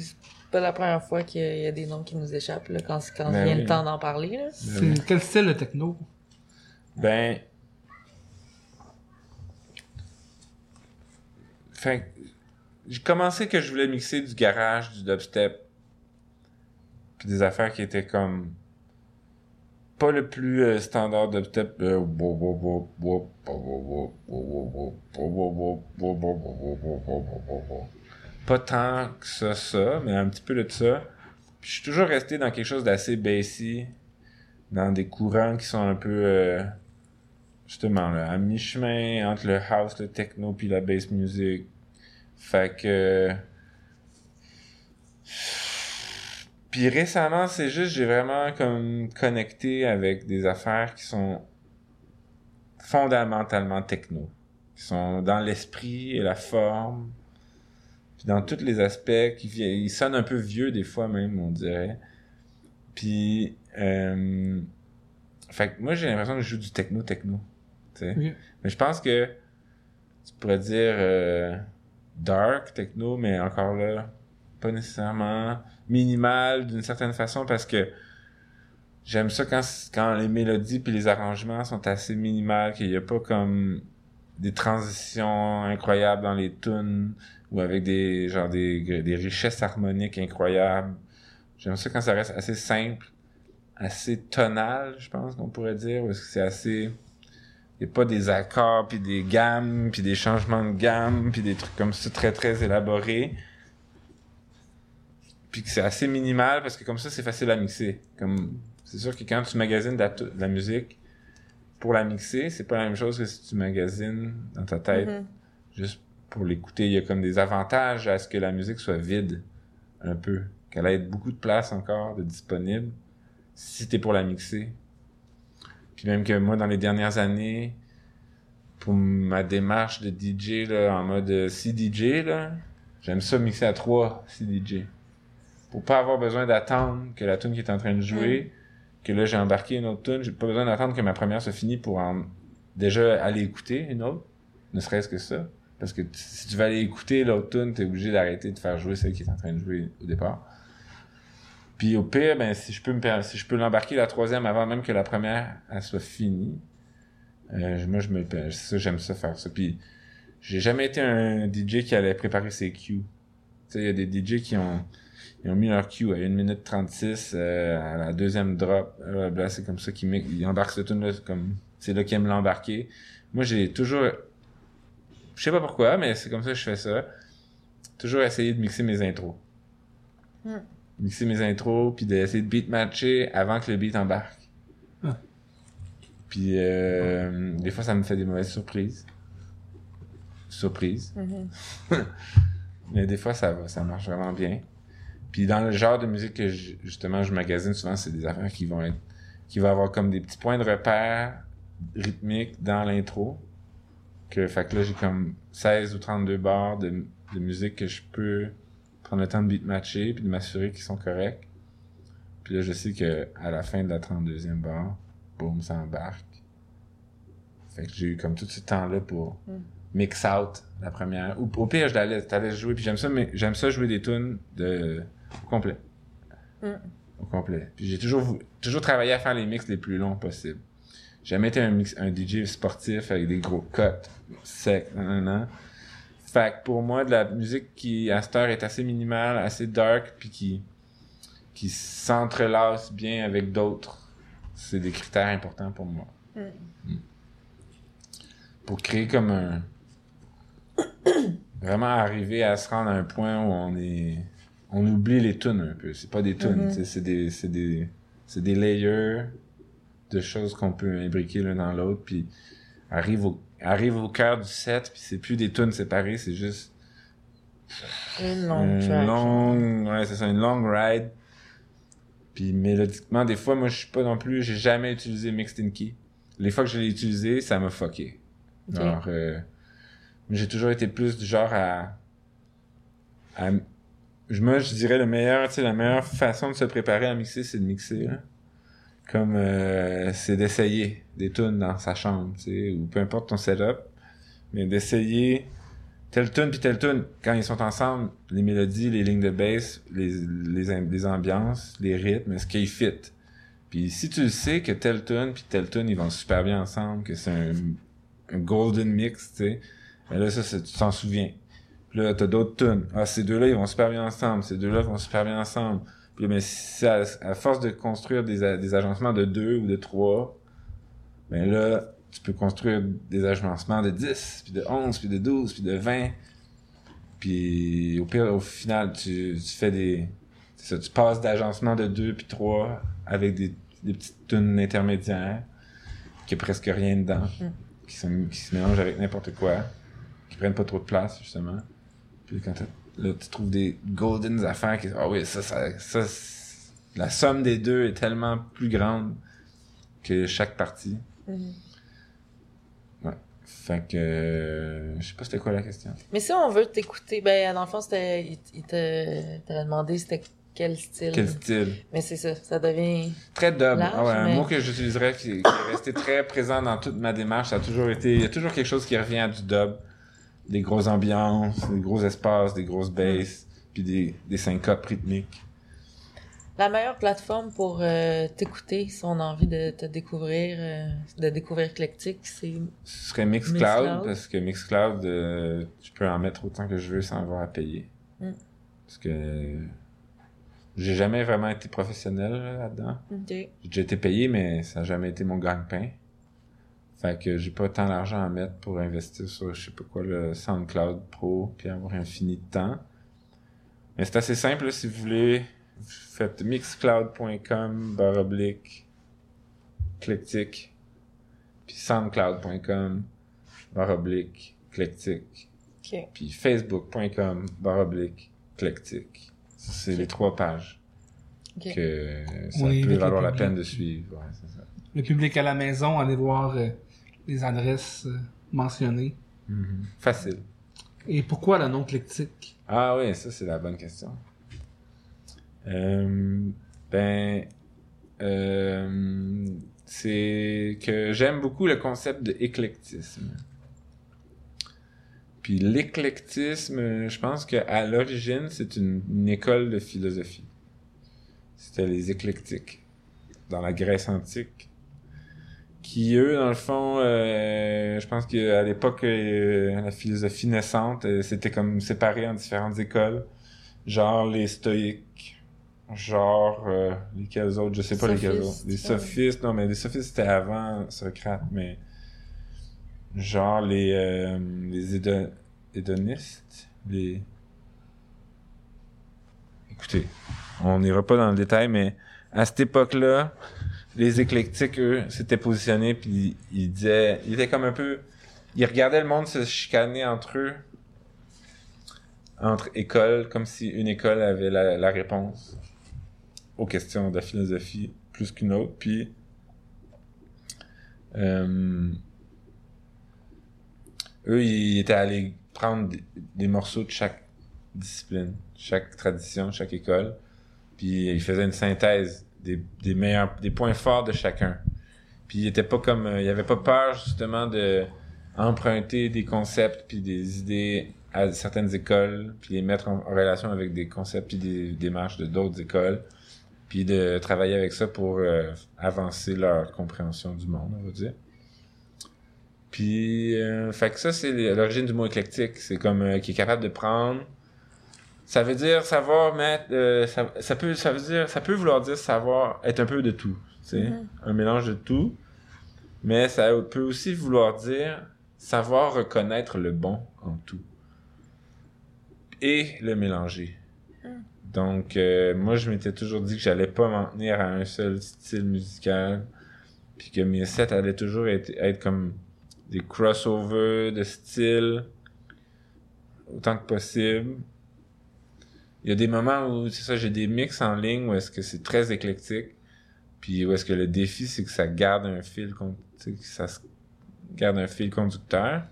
pas la première fois qu'il y a- des noms qui nous échappent là, quand, quand Ben vient oui. le temps d'en parler. Là. C'est quel style de techno? Ben. Fait que, j'ai commencé que je voulais mixer du garage, du dubstep, puis des affaires qui étaient comme pas le plus euh, standard dubstep. euh, Pas tant que ça, ça, mais un petit peu de ça. Je suis toujours resté dans quelque chose d'assez bassy, dans des courants qui sont un peu euh, justement là, à mi-chemin entre le house, le techno puis la bass music. Fait que puis récemment, c'est juste j'ai vraiment comme connecté avec des affaires qui sont fondamentalement techno, qui sont dans l'esprit et la forme, puis dans tous les aspects qui ils sonnent un peu vieux des fois même, on dirait. Puis euh, fait que moi j'ai l'impression que je joue du techno techno, tu sais. Ok. Mais je pense que tu pourrais dire euh, dark techno, mais encore là, pas nécessairement minimal d'une certaine façon parce que j'aime ça quand, les mélodies puis les arrangements sont assez minimales, qu'il n'y a pas comme des transitions incroyables dans les tunes ou avec des genre des, des richesses harmoniques incroyables. J'aime ça quand ça reste assez simple, assez tonal, je pense qu'on pourrait dire, parce que c'est assez il n'y a pas des accords, puis des gammes, puis des changements de gamme, puis des trucs comme ça très très élaborés. Puis que c'est assez minimal parce que comme ça c'est facile à mixer. Comme c'est sûr que quand tu magasines de la, tu- de la musique pour la mixer, c'est pas la même chose que si tu magasines dans ta tête Mhm. juste pour l'écouter. Il y a comme des avantages à ce que la musique soit vide un peu, qu'elle ait beaucoup de place encore de disponible si t'es pour la mixer. Puis même que moi, dans les dernières années, pour ma démarche de DJ là, en mode euh, CDJ, là, j'aime ça mixer à trois CDJ. Pour pas avoir besoin d'attendre que la tune qui est en train de jouer, que là j'ai embarqué une autre tune, j'ai pas besoin d'attendre que ma première soit finie pour en déjà aller écouter une autre, ne serait-ce que ça. Parce que si tu vas aller écouter l'autre tune, t'es obligé d'arrêter de faire jouer celle qui est en train de jouer au départ. Puis au pire, ben si je peux me si je peux l'embarquer la troisième avant même que la première elle soit finie, euh, moi je me ça j'aime ça faire ça. Puis j'ai jamais été un DJ qui allait préparer ses cues. Tu sais, il y a des DJ qui ont ils ont mis leur cue à 1 minute 36 euh, à la deuxième drop. Euh, c'est comme ça qu'ils ils embarquent cette tune là comme c'est là qu'ils aiment l'embarquer. Moi j'ai toujours je sais pas pourquoi, mais c'est comme ça que je fais ça. Toujours essayer de mixer mes intros. Hmm. Mixer mes intros, puis d'essayer de beat matcher avant que le beat embarque. Ah. Puis euh, des fois, ça me fait des mauvaises surprises. Surprises. Mhm. Mais des fois, ça va, ça marche vraiment bien. Puis dans le genre de musique que je- justement je magasine, souvent, c'est des affaires qui vont être... qui vont avoir comme des petits points de repère rythmiques dans l'intro. Que, fait que là, j'ai comme 16 ou 32 bars de, de musique que je peux prendre le temps de beat matcher puis de m'assurer qu'ils sont corrects. Puis là, je sais que à la fin de la 32e barre, boum, ça embarque. Fait que j'ai eu comme tout ce temps-là pour Mm. mix out la première. Ou, au pire, je la laisse, je jouer. Puis j'aime ça, mais j'aime ça jouer des tunes de, au complet. Mm. Au complet. Puis j'ai toujours, travaillé à faire les mix les plus longs possibles. J'ai jamais été un, mix, un DJ sportif avec des gros cuts secs, nan, nan, nan. Fait que pour moi, de la musique qui, à cette heure, est assez minimale, assez dark, puis qui, qui s'entrelace bien avec d'autres, c'est des critères importants pour moi. Mm. Mm. Pour créer comme un... Vraiment arriver à se rendre à un point où on est... On oublie les tunes un peu. C'est pas des tunes, Mhm. c'est des, c'est des, c'est des layers de choses qu'on peut imbriquer l'un dans l'autre, puis arrive au, arrive au cœur du set, puis c'est plus des tunes séparées, c'est juste Une longue une track. longue, ouais, c'est ça, une longue ride. Puis mélodiquement, des fois, moi, je suis pas non plus, j'ai jamais utilisé Mixed in Key. Les fois que je l'ai utilisé, ça m'a fucké. Alors, euh, j'ai toujours été plus du genre à, moi, je dirais le meilleur, la meilleure façon de se préparer à mixer, c'est de mixer. Comme, euh, c'est d'essayer des tunes dans sa chambre, ou peu importe ton setup, mais d'essayer telle tune puis telle tune. Quand ils sont ensemble, les mélodies, les lignes de bass, les, les, les ambiances, les rythmes, est-ce qu'ils fit? Puis si tu le sais que telle tune puis telle tune, ils vont super bien ensemble, que c'est un, un golden mix, tu sais, ben là, ça, c'est- tu t'en souviens. Là, t'as d'autres tunes. Ah, ces deux-là, ils vont super bien ensemble. Ces deux-là vont super bien ensemble. Puis mais si à, à force de construire des, des agencements de deux ou de trois, ben là, tu peux construire des agencements de 10, puis de 11, puis de 12, puis de 20. Puis au pire, au final, tu, tu fais des... ça, tu passes d'agencements de 2 puis 3 avec des, des petites tunes intermédiaires qui a presque rien dedans, Mm. qui, se, qui se mélangent avec n'importe quoi, qui prennent pas trop de place, justement. Puis quand là, tu trouves des golden affaires qui... Ah oui, ça, ça, ça la somme des deux est tellement plus grande que chaque partie. Mhm. Fait que... euh, je sais pas c'était quoi la question. Mais si on veut t'écouter, ben, dans le fond, c'était, il, il te, t'avait demandé c'était quel style? Quel style? Mais c'est ça, ça devient. Très dub. Large, Ah ouais, un mot que j'utiliserais qui, qui est resté très présent dans toute ma démarche. Ça a toujours été... Il y a toujours quelque chose qui revient à du dub. Des grosses ambiances, des gros espaces, des grosses basses, puis des, des syncopes rythmiques. La meilleure plateforme pour euh, t'écouter si on a envie de te découvrir, euh, de découvrir Eclectic, c'est. Ce serait Mixcloud, Mixcloud. parce que Mixcloud, euh, je peux en mettre autant que je veux sans avoir à payer. Mm. Parce que j'ai jamais vraiment été professionnel là, là-dedans. J'ai déjà été payé, mais ça n'a jamais été mon gagne-pain. Fait que j'ai pas tant d'argent à mettre pour investir sur, je sais pas quoi, le SoundCloud Pro, puis avoir infini de temps. Mais c'est assez simple, là, si vous voulez. Vous faites mixcloud.com barre oblique eclectic puis soundcloud.com barre oblique eclectic Ok. puis facebook.com barre oblique eclectic. Ça, C'est Ok. les trois pages que ça Oui, peut valoir la peine de suivre. Ouais, c'est ça. Le public à la maison, allez voir euh, les adresses euh, mentionnées. Facile. Et pourquoi le nom Clectic? Ah oui, ça c'est la bonne question. Euh, ben, euh, c'est que j'aime beaucoup le concept de éclectisme. Puis l'éclectisme, je pense qu'à l'origine, c'est une, une école de philosophie. C'était les éclectiques dans la Grèce antique. Qui, eux, dans le fond, euh, je pense qu'à l'époque, euh, la philosophie naissante, euh, c'était comme séparé en différentes écoles. Genre les stoïques, genre euh, lesquels autres, je sais pas lesquels autres. Les sophistes, non, mais les sophistes c'était avant Socrate, mais genre les, euh, les hédo- hédonistes, les... Écoutez, on n'ira pas dans le détail, mais à cette époque-là, les éclectiques, eux, s'étaient positionnés, puis ils disaient... Ils étaient comme un peu... Ils regardaient le monde se chicaner entre eux, entre écoles, comme si une école avait la, réponse aux questions de philosophie plus qu'une autre, puis... euh, eux, ils étaient allés prendre des morceaux de chaque discipline, chaque tradition, chaque école, puis ils faisaient une synthèse des, meilleurs, des points forts de chacun. Puis il était pas comme, euh, il avait pas peur justement de emprunter des concepts puis des idées à certaines écoles, puis les mettre en, en relation avec des concepts puis des démarches de d'autres écoles, puis de travailler avec ça pour euh, avancer leur compréhension du monde, on va dire. Puis, euh, fait que ça, c'est l'origine du mot éclectique. C'est comme euh, qui est capable de prendre. Ça veut dire savoir mettre. euh, ça, ça peut, ça veut dire, ça peut vouloir dire savoir être un peu de tout. Tu sais, Mhm. un mélange de tout. Mais ça peut aussi vouloir dire savoir reconnaître le bon en tout et le mélanger. Mm. Donc, euh, moi, je m'étais toujours dit que j'allais pas m'en tenir à un seul style musical, puis que mes sets allaient toujours être, être comme des crossovers de style autant que possible. Il y a des moments où, c'est ça, j'ai des mix en ligne où est-ce que c'est très éclectique. Puis où est-ce que le défi, c'est que ça garde un fil, tu que ça garde un fil conducteur.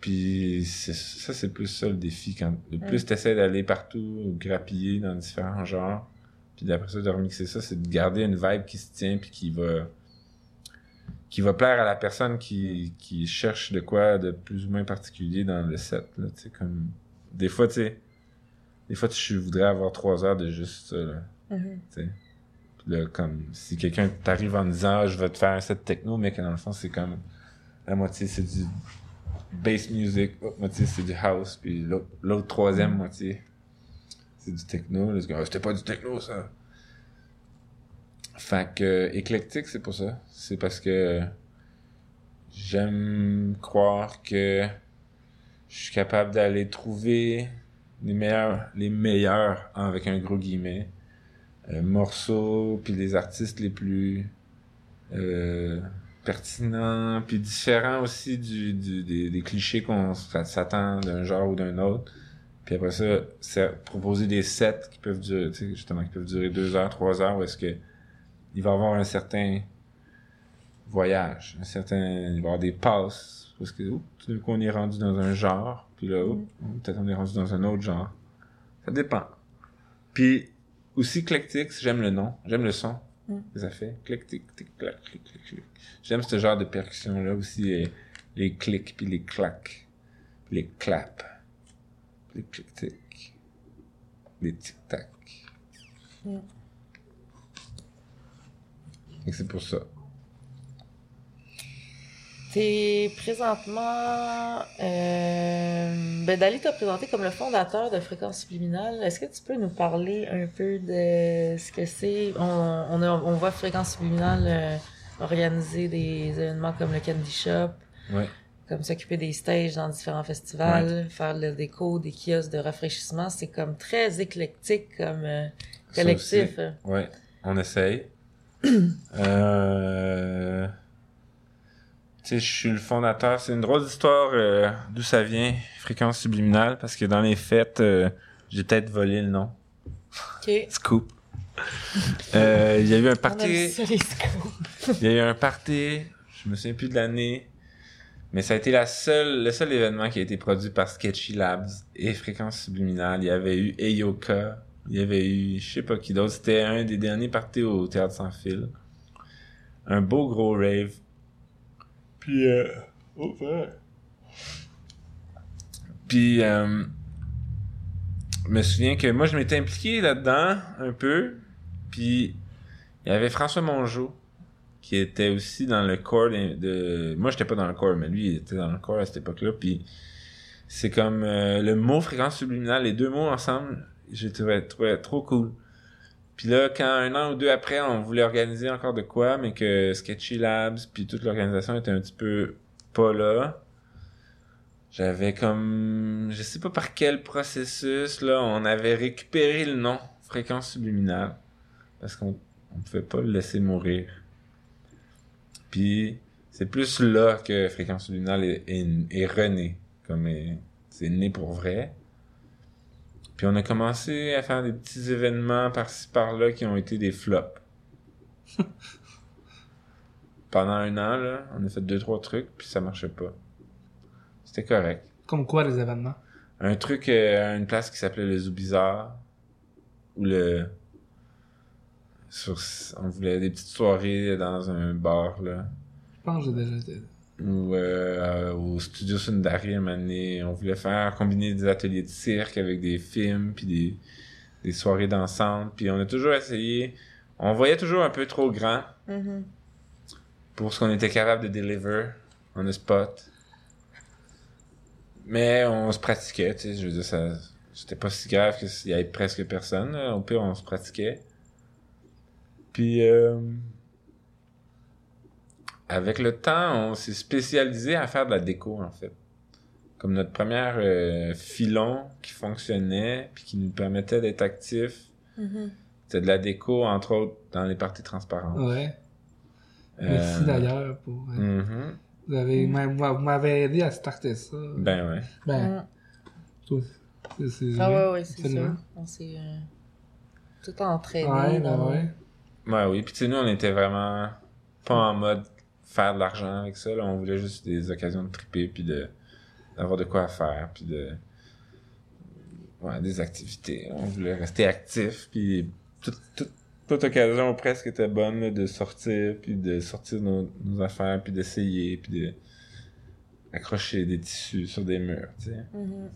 Puis ça, c'est plus ça le défi. Quand le plus t'essaies d'aller partout, ou grappiller dans différents genres, puis d'après ça, de remixer ça, c'est de garder une vibe qui se tient, puis qui va qui va plaire à la personne qui, qui cherche de quoi de plus ou moins particulier dans le set. Là, tu comme... Des fois, tu sais, des fois, tu voudrais avoir trois heures de juste ça, là, Mhm. tu sais. Puis là, comme, si quelqu'un t'arrive en disant, ah, je vais te faire un set techno, mais que dans le fond, c'est comme, la moitié, c'est du bass music, l'autre moitié, c'est du house, puis l'autre, l'autre troisième moitié, c'est du techno. Là, Ah, c'était pas du techno, ça. Fait que, euh, éclectique, c'est pour ça. C'est parce que j'aime croire que je suis capable d'aller trouver les meilleurs, les meilleurs, hein, avec un gros guillemet, euh, morceaux, puis les artistes les plus euh, pertinents, puis différents aussi du, du- des, des clichés qu'on s'attend d'un genre ou d'un autre. Puis après ça, c'est proposer des sets qui peuvent durer, justement, qui peuvent durer deux heures, trois heures, où est-ce que il va y avoir un certain voyage, un certain, il va y avoir des passes, parce que, oups, tout d'un est rendu dans un genre, puis là, oups, peut-être on est rendu dans un autre genre. Ça dépend. Puis, aussi éclectique, j'aime le nom, j'aime le son Mm. ça fait. Clic, tic, tic, clac, clic, clic, clic. J'aime ce genre de percussion-là aussi, les, les clics, puis les clacs, puis les claps, puis les clic-tic, les tic-tac. Mm. Et c'est pour ça. T'es présentement... Euh... Ben, Dali t'a présenté comme le fondateur de Fréquence Subliminale. Est-ce que tu peux nous parler un peu de ce que c'est? On, on, a- on voit Fréquence Subliminale euh, organiser des événements comme le Candy Shop, Ouais. comme s'occuper des stages dans différents festivals, faire le déco, des kiosques de rafraîchissement. C'est comme très éclectique comme euh, collectif. Ouais, on essaye. euh... Je suis le fondateur. C'est une drôle d'histoire euh, d'où ça vient, fréquence subliminale, parce que dans les fêtes, euh, j'ai peut-être volé le nom. Ok. Scoop. Euh, Il y a eu un party. Il y a eu un party. Je me souviens plus de l'année. Mais ça a été la seule, le seul événement qui a été produit par Sketchy Labs et Fréquence Subliminale. Il y avait eu Eyoka. Il y avait eu, je sais pas qui d'autre. C'était un des derniers parties au Théâtre Sans Fil. Un beau gros rave. Puis, euh, oh, ouais. Puis, euh, je me souviens que moi, je m'étais impliqué là-dedans un peu. Puis, il y avait François Mongeau qui était aussi dans le corps de... Moi, j'étais pas dans le corps, mais lui, il était dans le corps à cette époque-là. Puis, c'est comme euh, le mot fréquence subliminale, les deux mots ensemble, j'ai trouvé, trouvé trop cool. Puis là, quand un an ou deux après, on voulait organiser encore de quoi, mais que Sketchy Labs, puis toute l'organisation était un petit peu pas là, j'avais comme... Je sais pas par quel processus, là, on avait récupéré le nom fréquence subliminale. Parce qu'on on pouvait pas le laisser mourir. Puis c'est plus là que Fréquence Luminale est, est, est rené. Comme est- c'est né pour vrai. Puis on a commencé à faire des petits événements par-ci par-là qui ont été des flops. Pendant un an, là, on a fait deux, trois trucs, puis ça marchait pas. C'était correct. Comme quoi, les événements? Un truc euh, à une place qui s'appelait le Zoo Bizarre. Où le. Sur, on voulait des petites soirées dans un bar, là. Je pense que j'ai déjà été. Ou euh, au studio Sundari, un moment donné, on voulait faire combiner des ateliers de cirque avec des films, puis des, des soirées dansantes. Puis on a toujours essayé. On voyait toujours un peu trop grand Mhm. pour ce qu'on était capable de deliver on the spot. Mais on se pratiquait, tu sais, je veux dire, ça, c'était pas si grave qu'il y avait presque personne, là. au pire on se pratiquait. Puis, euh, avec le temps, on s'est spécialisé à faire de la déco, en fait. Comme notre première euh, filon qui fonctionnait, puis qui nous permettait d'être actifs, Mhm. c'était de la déco, entre autres, dans les parties transparentes. Ouais. Euh, Merci d'ailleurs pour. euh, Mhm. Vous avez, Mm. vous m'avez aidé à starter ça. Ben ouais. Ben, Mm. toi, c'est, c'est Ah ouais, ouais, c'est ça. On s'est euh, tout entraîné. Ouais, ben ouais. Ouais, oui. Puis tu sais, nous, on était vraiment pas en mode faire de l'argent avec ça. Là. On voulait juste des occasions de triper, puis de d'avoir de quoi faire, puis de... Ouais, des activités. On voulait rester actif, puis toute, toute, toute occasion presque était bonne là, de sortir, puis de sortir nos, nos affaires, puis d'essayer, puis de accrocher des tissus sur des murs, tu sais. Mhm.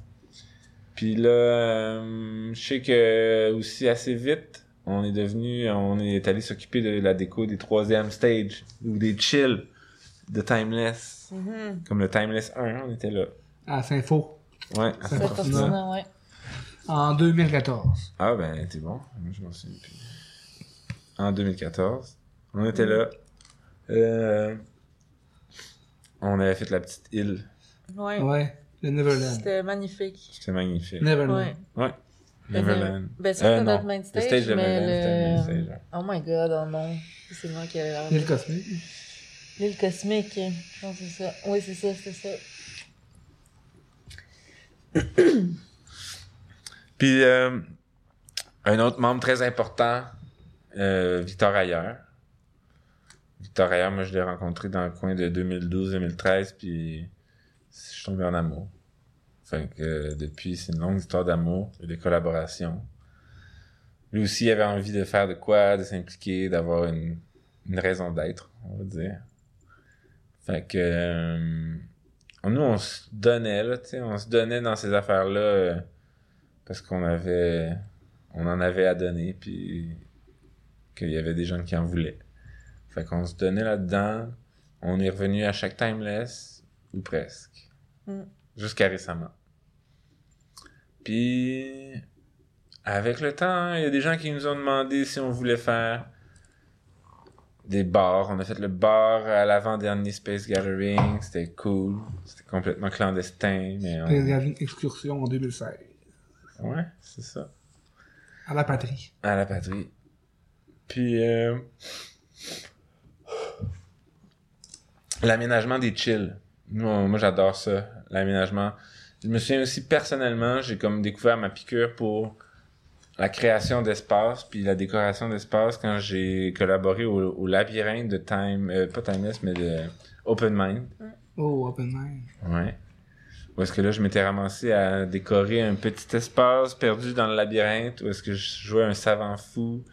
Puis là, euh, je sais que aussi assez vite, on est devenu, on est allé s'occuper de la déco des troisième stage ou des chill de Timeless. Mhm. Comme le Timeless 1, on était là. À Saint-Faux. Ouais. à Saint-Fortuna. fascinant, ouais. En 2014. Ah ben, t'es bon. Moi, je m'en souviens plus. En 2014, on était là. Euh, on avait fait la petite île. Ouais. Ouais. Le Neverland. C'était magnifique. C'était magnifique. Neverland. Ouais. Ouais. Le Neverland. Ben, c'est Euh, pas non. notre main Le stage, mais stage. Oh my god, oh non. C'est moi qui ai l'air. L'île cosmique. L'île cosmique. Non, c'est ça. Oui, c'est ça, c'est ça. Puis euh, un autre membre très important, euh, Victor Ayer. Victor Ayer, moi je l'ai rencontré dans le coin de 2012-2013, puis je suis tombé en amour. Fait que euh, depuis, c'est une longue histoire d'amour et de collaboration. Lui aussi avait envie de faire de quoi, de s'impliquer, d'avoir une, une raison d'être, on va dire. Fait que euh, nous, on se donnait, là, tu sais, on se donnait dans ces affaires-là euh, parce qu'on avait, on en avait à donner, puis qu'il y avait des gens qui en voulaient. Fait qu'on se donnait là-dedans. On est revenu à chaque timeless, ou presque. Mm. Jusqu'à récemment. Puis, avec le temps, il y a des gens qui nous ont demandé si on voulait faire des bars. On a fait le bar à l'avant-dernier Space Gathering. C'était cool. C'était complètement clandestin, mais on- une excursion en 2016. Ouais, c'est ça. À la patrie. À la patrie. Puis, euh, l'aménagement des chills. Moi, moi j'adore ça, l'aménagement. Je me souviens aussi personnellement, j'ai comme découvert ma piqûre pour la création d'espace puis la décoration d'espace quand j'ai collaboré au, au labyrinthe de Time, euh, pas Timeless, mais de Open Mind. Oh, open mind. Ouais. Où est-ce que là, je m'étais ramassé à décorer un petit espace perdu dans le labyrinthe, où est-ce que je jouais un savant fou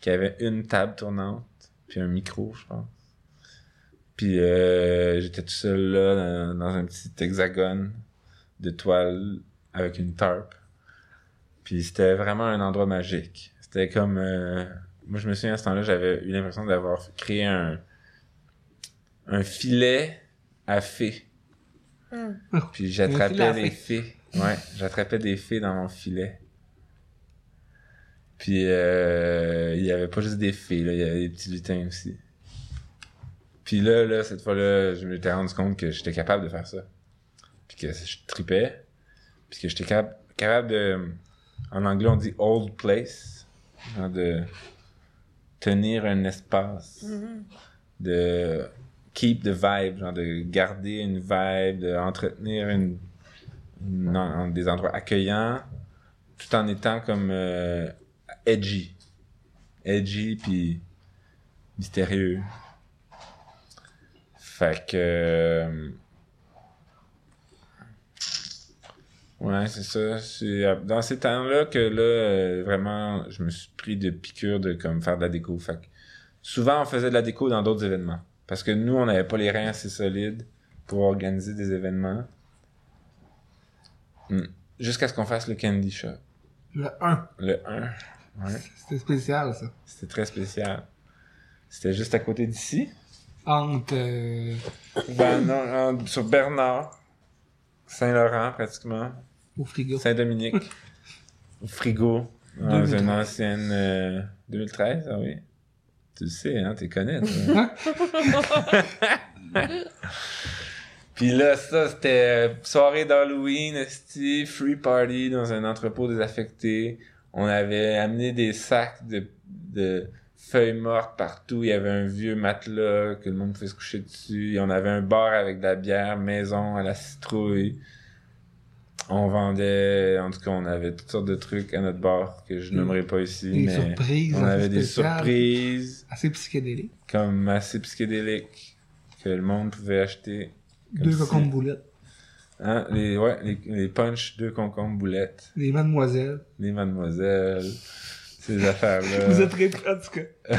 qui avait une table tournante, puis un micro, je pense. Puis euh, j'étais tout seul là, dans, dans un petit hexagone de toile avec une tarp. Puis c'était vraiment un endroit magique. C'était comme... euh, moi, je me souviens, à ce temps-là, j'avais eu l'impression d'avoir créé un, un filet à fées. Mm. Puis Un filet j'attrapais des fées. Ouais, j'attrapais des fées dans mon filet. Puis euh, il y avait pas juste des fées, là, il y avait des petits lutins aussi. Puis là, là, cette fois-là, je m'étais rendu compte que j'étais capable de faire ça. Puis que je tripais. Puis que j'étais capable, capable de... En anglais, on dit « hold place ». Genre de tenir un espace Mhm. de keep the vibe, genre de garder une vibe, de entretenir une, une- un- des endroits accueillants, tout en étant comme euh, edgy, edgy puis mystérieux. Fait que euh, ouais, c'est ça. C'est euh, dans ces temps-là que là euh, vraiment, je me suis pris de piqûre de comme faire de la déco. Fait que souvent on faisait de la déco dans d'autres événements. Parce que nous, on n'avait pas les reins assez solides pour organiser des événements. Hmm. Jusqu'à ce qu'on fasse le Candy Shop. Le 1. Le 1. Ouais. C'était spécial, ça. C'était très spécial. C'était juste à côté d'ici. Entre. euh, Ben non, en- sur Bernard. Saint-Laurent, pratiquement. au frigo. Saint-Dominique. Au frigo. Dans 2013. une ancienne... euh, 2013, ah oui. Tu le sais, hein, tu connais, toi. Puis là, ça, c'était euh, soirée d'Halloween, esti, free party dans un entrepôt désaffecté. On avait amené des sacs de, de feuilles mortes partout. Il y avait un vieux matelas que le monde pouvait se coucher dessus. Et on avait un bar avec de la bière maison à la citrouille. On vendait, en tout cas, on avait toutes sortes de trucs à notre bar que je nommerai pas ici, Des mais surprises. on avait des surprises Assez psychédéliques. comme assez psychédéliques que le monde pouvait acheter. Deux cocombes boulettes. Hein, les, ouais, les, les punch, deux concombres boulettes, Des mademoiselles. les mademoiselles, ces affaires-là. Vous êtes très en tout cas.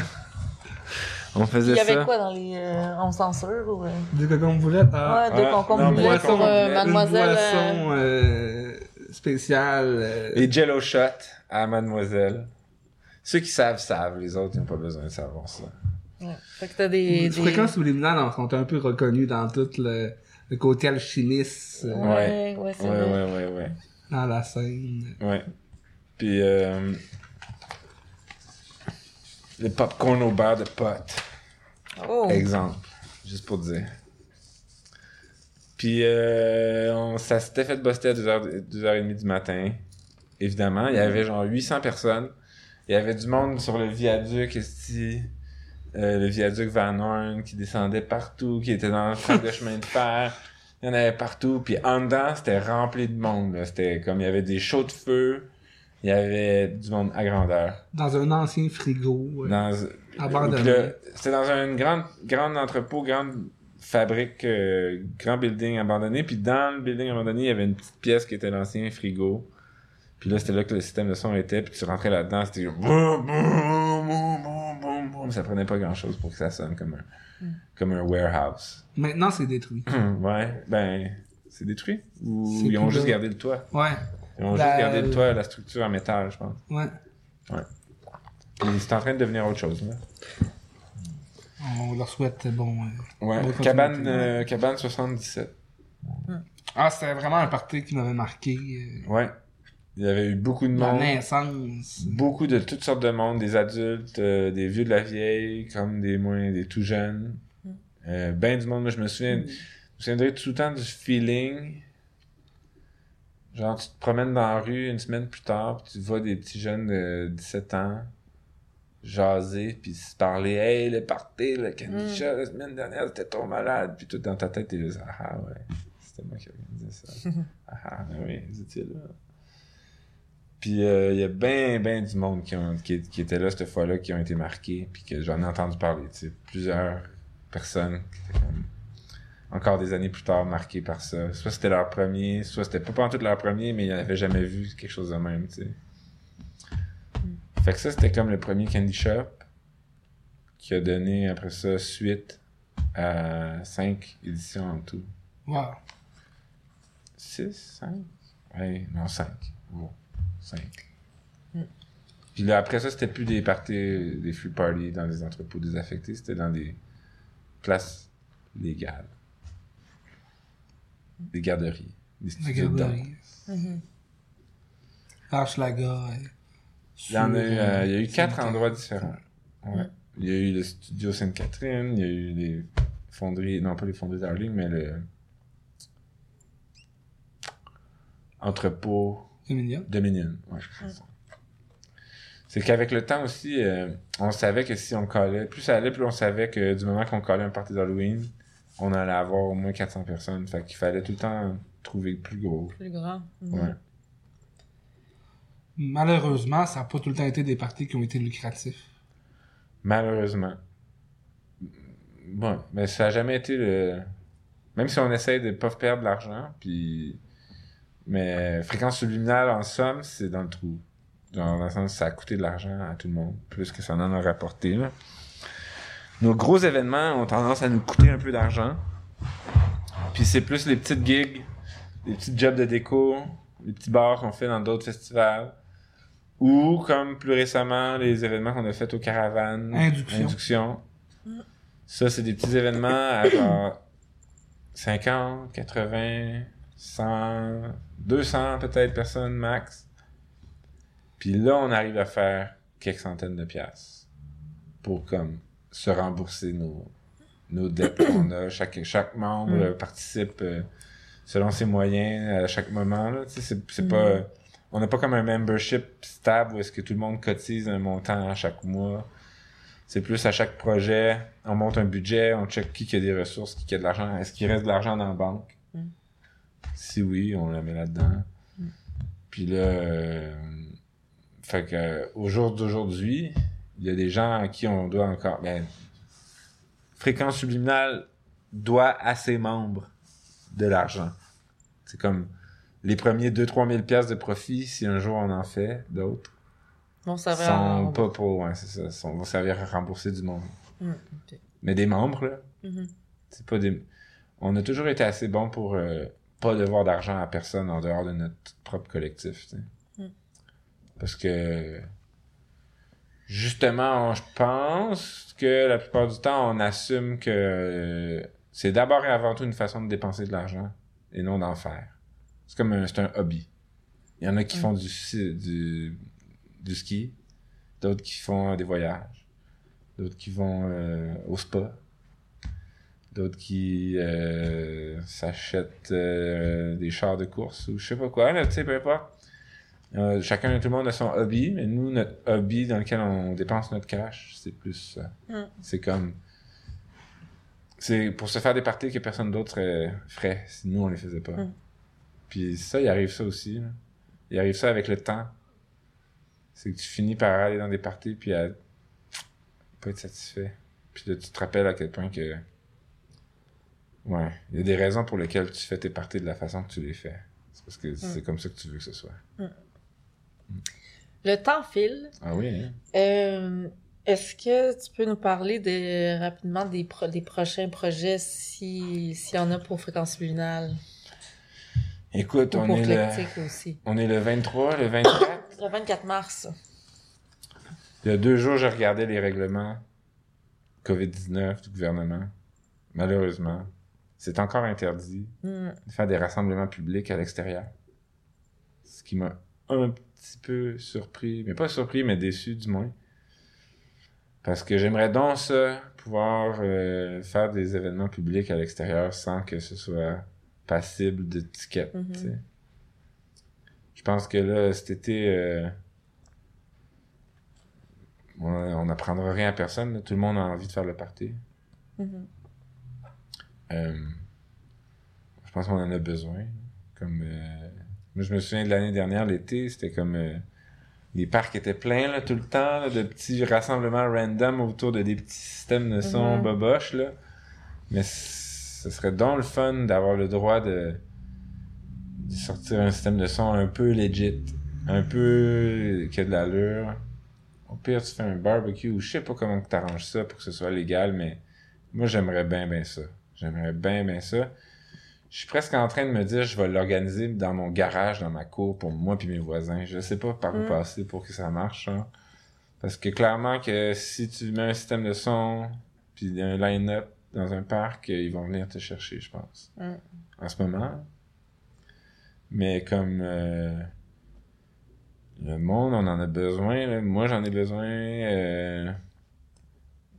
On faisait Il y avait ça. quoi dans les. Euh, on censure ou. euh, boulettes. Ah, ouais, deux ah, concombres boisson, pour euh, mademoiselle. Une euh, boisson euh, spéciale. euh, Les jello shots à mademoiselle. Ceux qui savent, savent. Les autres, ils n'ont pas besoin de savoir ça. ouais. Fait que t'as des. Les des... fréquences subliminales en sont un peu reconnues dans tout le, le côté alchimiste euh, Ouais, ouais, c'est Ouais, vrai. ouais, ouais, ouais. dans la scène. Ouais. Puis, euh, le popcorn au beurre de pote. Oh. Exemple. Juste pour dire. Puis, euh, on, ça s'était fait buster à 2h, 2h30 du matin. Évidemment, il y avait genre 800 personnes. Il y avait du monde sur le viaduc, esti, euh, le viaduc Van Horn, qui descendait partout, qui était dans le train de chemin de fer. Il y en avait partout. Puis en dedans, c'était rempli de monde. C'était comme, il y avait des chauds de feu. Il y avait du monde à grandeur. Dans un ancien frigo. euh, Dans, Abandonné. C'était dans un grand, grand entrepôt, grande fabrique, euh, grand building abandonné. Puis dans le building abandonné, il y avait une petite pièce qui était l'ancien frigo. Puis là, c'était là que le système de son était. Puis tu rentrais là-dedans, c'était boum, boum, boum, boum, boum, boum. Ça prenait pas grand-chose pour que ça sonne comme un, comme un warehouse. Maintenant, c'est détruit. ouais, ben, c'est détruit. Ou ils ont juste là. gardé le toit. Ouais, Ils ont La- juste gardé le toit, la structure en métal, je pense. ouais. Puis c'est en train de devenir autre chose, là. On leur souhaite bon. euh, Ouais, cabane, continuer. euh, cabane 77. Ah, c'était vraiment un party qui m'avait marqué. euh, Ouais. Il y avait eu beaucoup de La monde. naissance. Beaucoup de toutes sortes de monde, des adultes, euh, des vieux de la vieille, comme des moins, des tout jeunes. Euh, ben du monde, moi je me souviens, je me souviendrai tout le temps du feeling. Genre, tu te promènes dans la rue une semaine plus tard, puis tu vois des petits jeunes de 17 ans jaser, puis se parler, hey, le party, le candy Mm. la semaine dernière, c'était trop malade, puis tout dans ta tête, t'es là, ah ah, ouais, c'était moi qui organisais ça. ah ah, ben oui, étiez là. Puis euh, il y a ben, ben du monde qui, ont, qui, qui était là cette fois-là, qui ont été marqués, puis que j'en ai entendu parler, tu sais, plusieurs personnes qui étaient comme, encore des années plus tard marquées par ça. Soit c'était leur premier, soit c'était pas tout leur premier, mais ils n'avaient jamais vu quelque chose de même, tu sais. Fait que ça, c'était comme le premier Candy Shop qui a donné après ça suite à cinq éditions en tout. Wow. 6, 5? Ouais, non, 5. Bon, 5. Mm. Puis là, après ça, c'était plus des parties, des free parties dans des entrepôts désaffectés, c'était dans des places légales. Des garderies. Des studios de danse. Mhm. Archlaga. euh, Il y en a euh, il y a eu quatre endroits différents. Ouais. Il y a eu le studio Sainte-Catherine, il y a eu les fonderies, non pas les fonderies d'Arling, mais le entrepôt Dominion. Dominion. Ouais, c'est ça. C'est qu'avec le temps aussi, euh, on savait que si on collait, plus ça allait, plus on savait que du moment qu'on collait un party d'Halloween, on allait avoir au moins 400 personnes. Fait qu'il fallait tout le temps trouver plus gros. Plus grand. Mhm. Ouais. Malheureusement, ça n'a pas tout le temps été des parties qui ont été lucratifs. Malheureusement. Bon, mais ça a jamais été le. Même si on essaye de pas perdre de l'argent, puis. Mais fréquence subliminale, en somme, c'est dans le trou. Genre, dans le sens, ça a coûté de l'argent à tout le monde, plus que ça en a rapporté, là. Nos gros événements ont tendance à nous coûter un peu d'argent. Puis c'est plus les petites gigs, les petits jobs de déco, les petits bars qu'on fait dans d'autres festivals. Ou, comme plus récemment, les événements qu'on a fait au Caravane. Induction. Induction. Ça, c'est des petits événements à genre 50, 80, 100, 200 peut-être personnes max. Puis là, on arrive à faire quelques centaines de piastres pour comme se rembourser nos, nos dettes qu'on a. Chaque, chaque membre Mm. participe euh, selon ses moyens à chaque moment. Là. C'est, c'est Mm. pas, euh, on n'a pas comme un membership stable où est-ce que tout le monde cotise un montant à chaque mois. C'est plus à chaque projet, on monte un budget, on check qui qui a des ressources, qui qui a de l'argent, est-ce qu'il reste de l'argent dans la banque? Mm. Si oui, on la met là-dedans. Mm. Puis là, euh, fait que euh, au jour d'aujourd'hui, il y a des gens à qui on doit encore. Ben, fréquence subliminale doit à ses membres de l'argent. C'est comme les premiers 2-3 000 piastres de profit, si un jour on en fait d'autres, Bon, ça va. sont pas pour, c'est ça, vont servir à rembourser du monde. Mm, ok. Mais des membres, là, Mhm. c'est pas des. On a toujours été assez bon pour euh, pas devoir d'argent à personne en dehors de notre propre collectif, tu sais. Mm. Parce que justement, je pense que la plupart du temps, on assume que euh, c'est d'abord et avant tout une façon de dépenser de l'argent et non d'en faire. C'est comme un, c'est un hobby. Il y en a qui Mm. font du, du, du ski, d'autres qui font des voyages, d'autres qui vont euh, au spa, d'autres qui euh, s'achètent euh, des chars de course ou je sais pas quoi, là, tu sais, peu importe. Euh, chacun, tout le monde a son hobby, mais nous, notre hobby dans lequel on dépense notre cash, c'est plus ça. Mm. C'est comme... C'est pour se faire des parties que personne d'autre ferait si nous, on les faisait pas. Mm. Puis ça, il arrive ça aussi. là. Il arrive ça avec le temps. C'est que tu finis par aller dans des parties puis à pas être satisfait. Puis là, tu te rappelles à quel point que... Ouais, il y a des raisons pour lesquelles tu fais tes parties de la façon que tu les fais. C'est parce que c'est comme ça que tu veux que ce soit. Le temps file. Ah oui, hein? Euh, Est-ce que tu peux nous parler de, rapidement des, pro- des prochains projets si- s'il y en a pour Fréquence Luminale? Écoute, ou on est, le, aussi? on est le 23, le 24. Le 24 mars. Il y a deux jours, j'ai regardé les règlements COVID-19 du gouvernement. Malheureusement, c'est encore interdit Hmm. de faire des rassemblements publics à l'extérieur. Ce qui m'a un petit peu surpris, mais pas surpris, mais déçu du moins. Parce que j'aimerais donc ça, pouvoir euh, faire des événements publics à l'extérieur sans que ce soit passible de tickets. Tu sais. Je pense que là, cet été, euh, on n'apprendra rien à personne. là. Tout le monde a envie de faire le party. Mhm. Euh, je pense qu'on en a besoin. Comme, moi, je me souviens de l'année dernière, l'été, c'était comme... euh, les parcs étaient pleins là, tout le temps, là, de petits rassemblements random autour de des petits systèmes de son Mhm. boboches. Là. Mais ce serait donc le fun d'avoir le droit de, de sortir un système de son un peu legit, un peu qui a de l'allure. Au pire, tu fais un barbecue ou je sais pas comment tu arranges ça pour que ce soit légal, mais moi, j'aimerais bien, bien ça. J'aimerais bien, bien ça. Je suis presque en train de me dire, je vais l'organiser dans mon garage, dans ma cour, pour moi puis mes voisins. Je sais pas par où Mm. passer pour que ça marche. hein. Parce que clairement que si tu mets un système de son, puis un line-up dans un parc, ils vont venir te chercher, je pense. Mm. En ce moment. Mais comme euh, le monde, on en a besoin. là. Moi, j'en ai besoin. euh,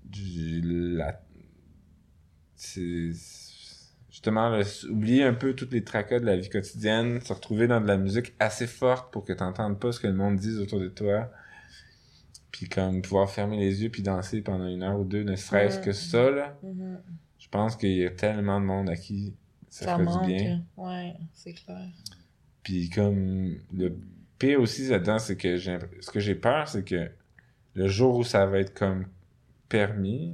du, la, c'est justement là, oublier un peu toutes les tracas de la vie quotidienne, se retrouver dans de la musique assez forte pour que tu n'entendes pas ce que le monde dit autour de toi. Puis comme pouvoir fermer les yeux puis danser pendant une heure ou deux, ne serait-ce que ça, là. Mhm. Je pense qu'il y a tellement de monde à qui ça, Ça manque. du bien. Ouais, c'est clair. Puis comme le pire aussi là-dedans, c'est que j'ai ce que j'ai peur, c'est que le jour où ça va être comme permis,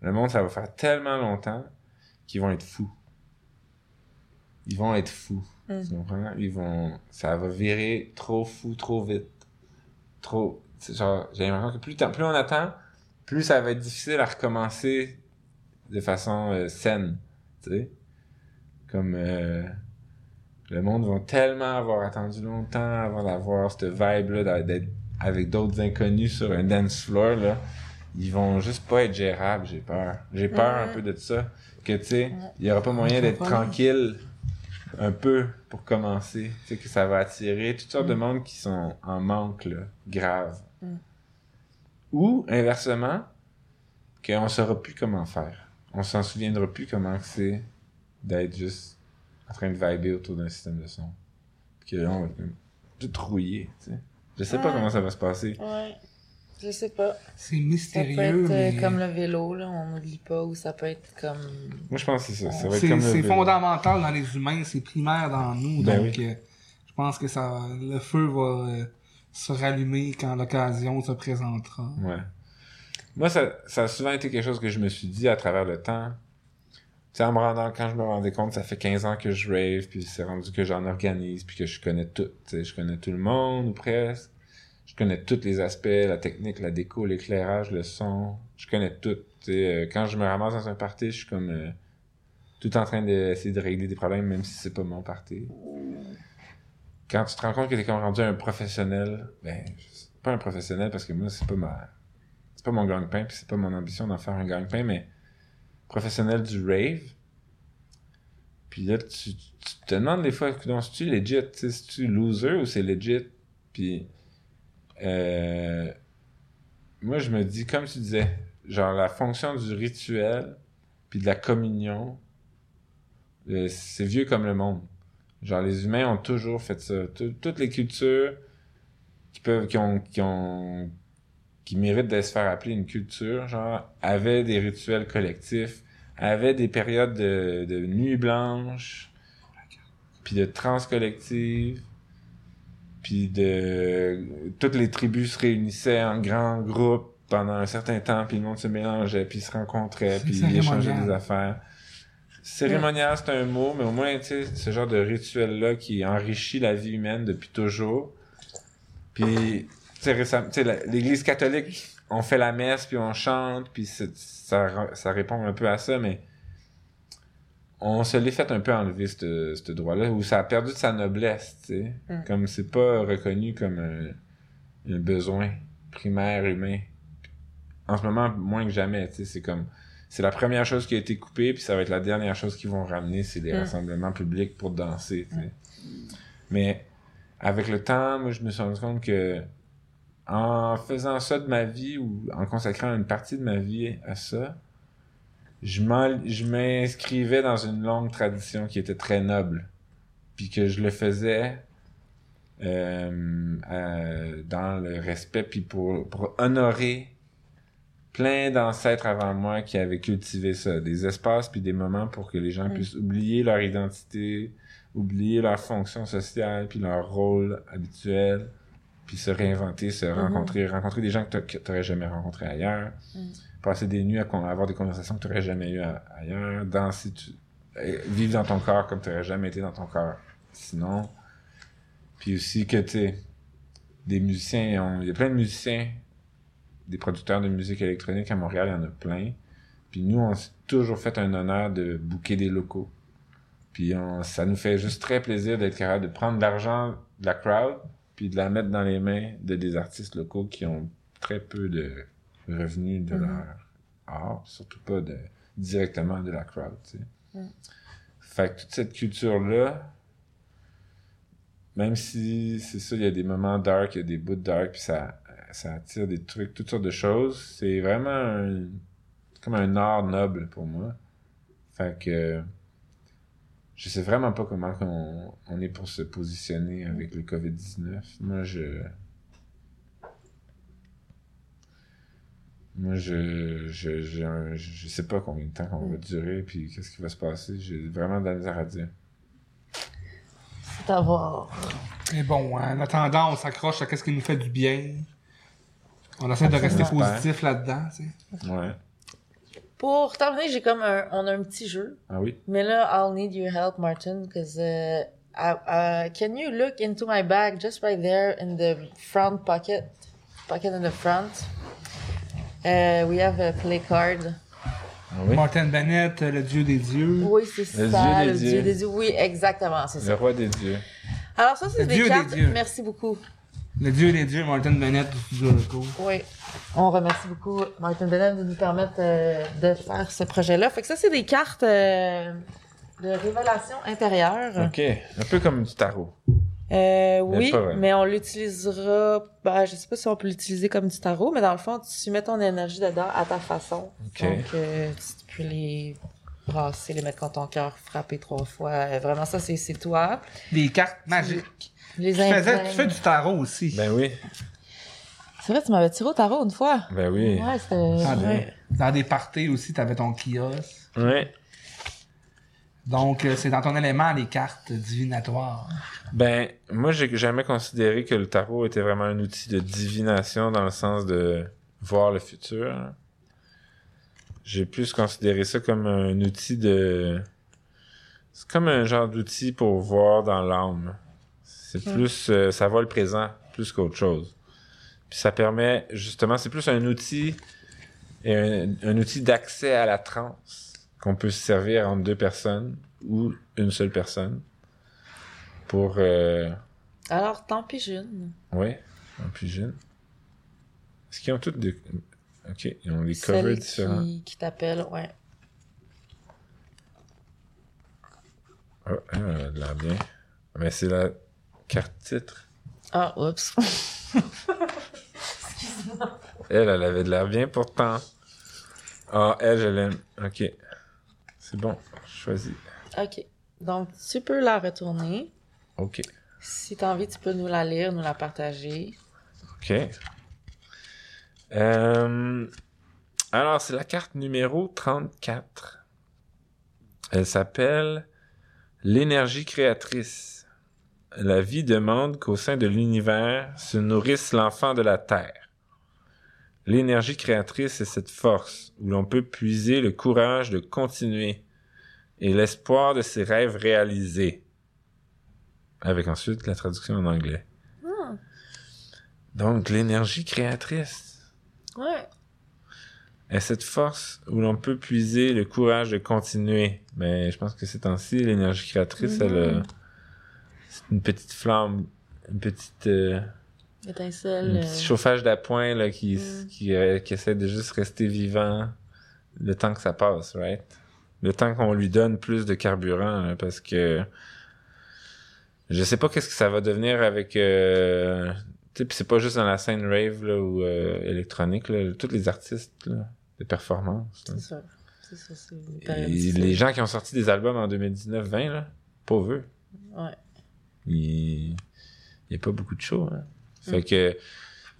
le monde ça va faire tellement longtemps qu'ils vont être fous. Ils vont être fous. Mm. Ils vont. Ça va virer trop fou, trop vite. Trop. genre, j'ai l'impression que plus, on attend, plus ça va être difficile à recommencer de façon euh, saine. Tu sais? Comme euh, le monde va tellement avoir attendu longtemps avant d'avoir cette vibe-là, d'être avec d'autres inconnus sur un dance floor, là. Ils vont juste pas être gérables, j'ai peur. J'ai peur un Mhm. peu de ça. Que tu sais, il y aura pas moyen d'être tranquille un peu pour commencer. Tu sais, que ça va attirer toutes sortes de monde qui sont en manque, là, grave. Mm. Ou, inversement, qu'on saura plus comment faire. On s'en souviendra plus comment c'est d'être juste en train de vibrer autour d'un système de son. Puis que là, on va être tout rouillé, tu sais. Je sais pas comment ça va se passer. Ouais. Je sais pas. C'est Ça peut mystérieux, être euh, mais... comme le vélo, là, on n'oublie pas, ou ça peut être comme... Moi, je pense que c'est ça. C'est fondamental dans les humains, c'est primaire dans nous, Ben donc euh, je pense que ça, le feu va euh, se rallumer quand l'occasion se présentera. Ouais. Moi, ça, ça a souvent été quelque chose que je me suis dit à travers le temps. Tu sais, en me rendant, quand je me rendais compte, ça fait 15 ans que je rave, puis c'est rendu que j'en organise, puis que je connais tout. Tu sais, je connais tout le monde, ou presque. Je connais tous les aspects, la technique, la déco, l'éclairage, le son. Je connais tout. Tu sais, euh, quand je me ramasse dans un party, je suis comme euh, tout en train d'essayer de régler des problèmes, même si c'est pas mon party. Quand tu te rends compte que t'es comme rendu un professionnel, ben, pas un professionnel parce que moi, c'est pas ma, c'est pas mon gagne-pain, puis c'est pas mon ambition d'en faire un gagne-pain, mais professionnel du rave. Puis là, tu, te demandes des fois, legit, tu sais, c'est-tu loser ou c'est legit? Puis, euh, moi, je me dis, comme tu disais, genre la fonction du rituel, puis de la communion, euh, c'est vieux comme le monde. Genre, les humains ont toujours fait ça. Tout- toutes les cultures qui peuvent, qui ont, qui ont, qui méritent de se faire appeler une culture, genre, avaient des rituels collectifs, avaient des périodes de, de nuit blanche, puis de trans collective, puis de... Toutes les tribus se réunissaient en grands groupes pendant un certain temps, puis le monde se mélangeait, puis se rencontrait, puis cérémonial. des affaires. Cérémonial, c'est un mot, mais au moins, tu sais, ce genre de rituel-là qui enrichit la vie humaine depuis toujours. Puis, tu sais, l'Église catholique, on fait la messe, puis on chante, puis ça, ça répond un peu à ça, mais on se l'est fait un peu enlever, ce ce droit-là, où ça a perdu de sa noblesse, tu sais. Mm. Comme c'est pas reconnu comme un, un besoin primaire humain. En ce moment, moins que jamais, tu sais, c'est comme... C'est la première chose qui a été coupée, puis ça va être la dernière chose qu'ils vont ramener, c'est des Mm. rassemblements publics pour danser, tu sais. Mais avec le temps, moi, je me suis rendu compte que en faisant ça de ma vie ou en consacrant une partie de ma vie à ça, je m'inscrivais dans une longue tradition qui était très noble. Puis que je le faisais euh, euh, dans le respect, puis pour, pour honorer plein d'ancêtres avant moi qui avaient cultivé ça. Des espaces puis des moments pour que les gens Mm. puissent oublier leur identité, oublier leur fonction sociale, puis leur rôle habituel, puis se réinventer, se rencontrer, rencontrer des gens que que t'aurais jamais rencontrés ailleurs, Mm. Passer des nuits à avoir des conversations que t'aurais jamais eues ailleurs, danser, tu- vivre dans ton corps comme t'aurais jamais été dans ton corps sinon. Puis aussi que, tu sais, des musiciens, il y a plein de musiciens, des producteurs de musique électronique à Montréal, il y en a plein. Puis nous, on s'est toujours fait un honneur de booker des locaux. Puis ça nous fait juste très plaisir d'être capable de prendre de l'argent de la crowd, puis de la mettre dans les mains de des artistes locaux qui ont très peu de revenus de Mhm. leur art, surtout pas de, directement de la crowd, tu sais. Mhm. Fait que toute cette culture-là, même si c'est ça, il y a des moments dark, il y a des bouts de dark, puis ça, ça attire des trucs, toutes sortes de choses, c'est vraiment un, comme un art noble pour moi. Fait que je sais vraiment pas comment on, on est pour se positionner avec le COVID-19. Moi, je... Moi, je, je, j'ai un- je sais pas combien de temps qu'on va durer, puis qu'est-ce qui va se passer. J'ai vraiment de la misère à dire. C'est à voir. Mais bon, en attendant, on s'accroche à ce qui nous fait du bien. On essaie de rester positif là-dedans, tu sais. Ouais. Pour terminer, j'ai comme un, on a un petit jeu. Ah oui? Mais là, I'll need your help, Martin, because uh, uh, can you look into my bag just right there in the front pocket, pocket in the front? Uh, we have a play card. Ah oui? Martin Bennett, le dieu des dieux. Oui, c'est Le ça, dieu le des dieu dieux. des dieux. Oui, exactement, c'est Le ça. roi des dieux. Alors ça, c'est Le des dieu des cartes. dieux. Merci beaucoup. Le dieu des dieux, Martin Bennett du studio loco. Oui. On remercie beaucoup Martin Bennett de nous permettre euh, de faire ce projet-là. Fait que ça, c'est des cartes euh, de révélation intérieure. Ok. Un peu comme du tarot. Euh, oui, mais on l'utilisera. Ben, je sais pas si on peut l'utiliser comme du tarot, mais dans le fond, tu mets ton énergie dedans à ta façon. Ok. Donc, euh, tu peux les brasser, les mettre contre ton cœur, frapper trois fois. Euh, Vraiment, ça, c'est c'est toi. Des cartes magiques. Les Tu, faisais, tu fais du tarot aussi. Ben oui. C'est vrai, tu m'avais tiré au tarot une fois. Ben oui. Ouais, c'était... Ah, ben, ouais. Dans des parties aussi, t'avais ton kiosque. Ouais. Donc, euh, c'est dans ton élément, les cartes divinatoires. Ben, moi, j'ai jamais considéré que le tarot était vraiment un outil de divination dans le sens de voir le futur. J'ai plus considéré ça comme un outil de... C'est comme un genre d'outil pour voir dans l'âme. C'est plus... euh, ça voit le présent plus qu'autre chose. Puis ça permet, justement, c'est plus un outil... et Un, un outil d'accès à la transe qu'on peut se servir entre deux personnes ou une seule personne pour... Euh, Alors, tant pis, jeune. ouais, un plus jeune. Est-ce qu'ils ont toutes des... Ok, ils ont des covers différents. qui, qui t'appelle, ouais. Oh, elle a de l'air bien. Mais c'est la carte titre. Ah, oups. Elle, elle avait de l'air bien pourtant. Ah, elle, je l'aime. Ok. C'est bon, choisis. OK. Donc, tu peux la retourner. Ok. Si tu as envie, tu peux nous la lire, nous la partager. Ok. Euh, alors, c'est la carte numéro 34. Elle s'appelle L'énergie créatrice. La vie demande qu'au sein de l'univers se nourrisse l'enfant de la Terre. L'énergie créatrice est cette force où l'on peut puiser le courage de continuer et l'espoir de ses rêves réalisés. Avec ensuite la traduction en anglais. Ah, Donc, l'énergie créatrice ouais. est cette force où l'on peut puiser le courage de continuer. Mais je pense que ces temps-ci, l'énergie créatrice, elle, euh, c'est une petite flamme, une petite, euh, Étincelle. un petit euh, chauffage d'appoint là, qui, Mm. qui, euh, qui essaie de juste rester vivant le temps que ça passe, right? Le temps qu'on lui donne plus de carburant, là, parce que je sais pas qu'est-ce que ça va devenir avec euh, tu sais puis c'est pas juste dans la scène rave là ou euh, électronique là, tous les artistes là, de performance. C'est ça. C'est ça, c'est une Et période les gens qui ont sorti des albums en 2019-20 là pauvres. Ouais. il il y a pas beaucoup de shows hein. Mm. fait que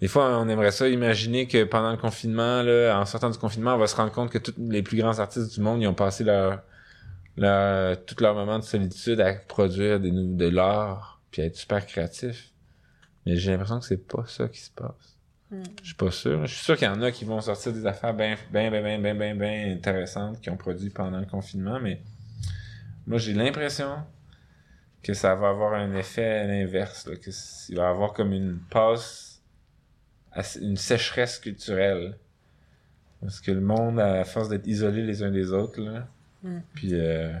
des fois on aimerait ça imaginer que pendant le confinement là en sortant du confinement on va se rendre compte que tous les plus grands artistes du monde ils ont passé leur leur tout leur moment de solitude à produire des de l'art puis à être super créatifs mais j'ai l'impression que c'est pas ça qui se passe Mm. je suis pas sûr je suis sûr qu'il y en a qui vont sortir des affaires bien bien bien bien bien bien bien intéressantes qui ont produit pendant le confinement mais moi j'ai l'impression que ça va avoir un effet là, que il va y avoir comme une passe, une sécheresse culturelle. Parce que le monde, à force d'être isolé les uns des autres, là, Mm. puis euh,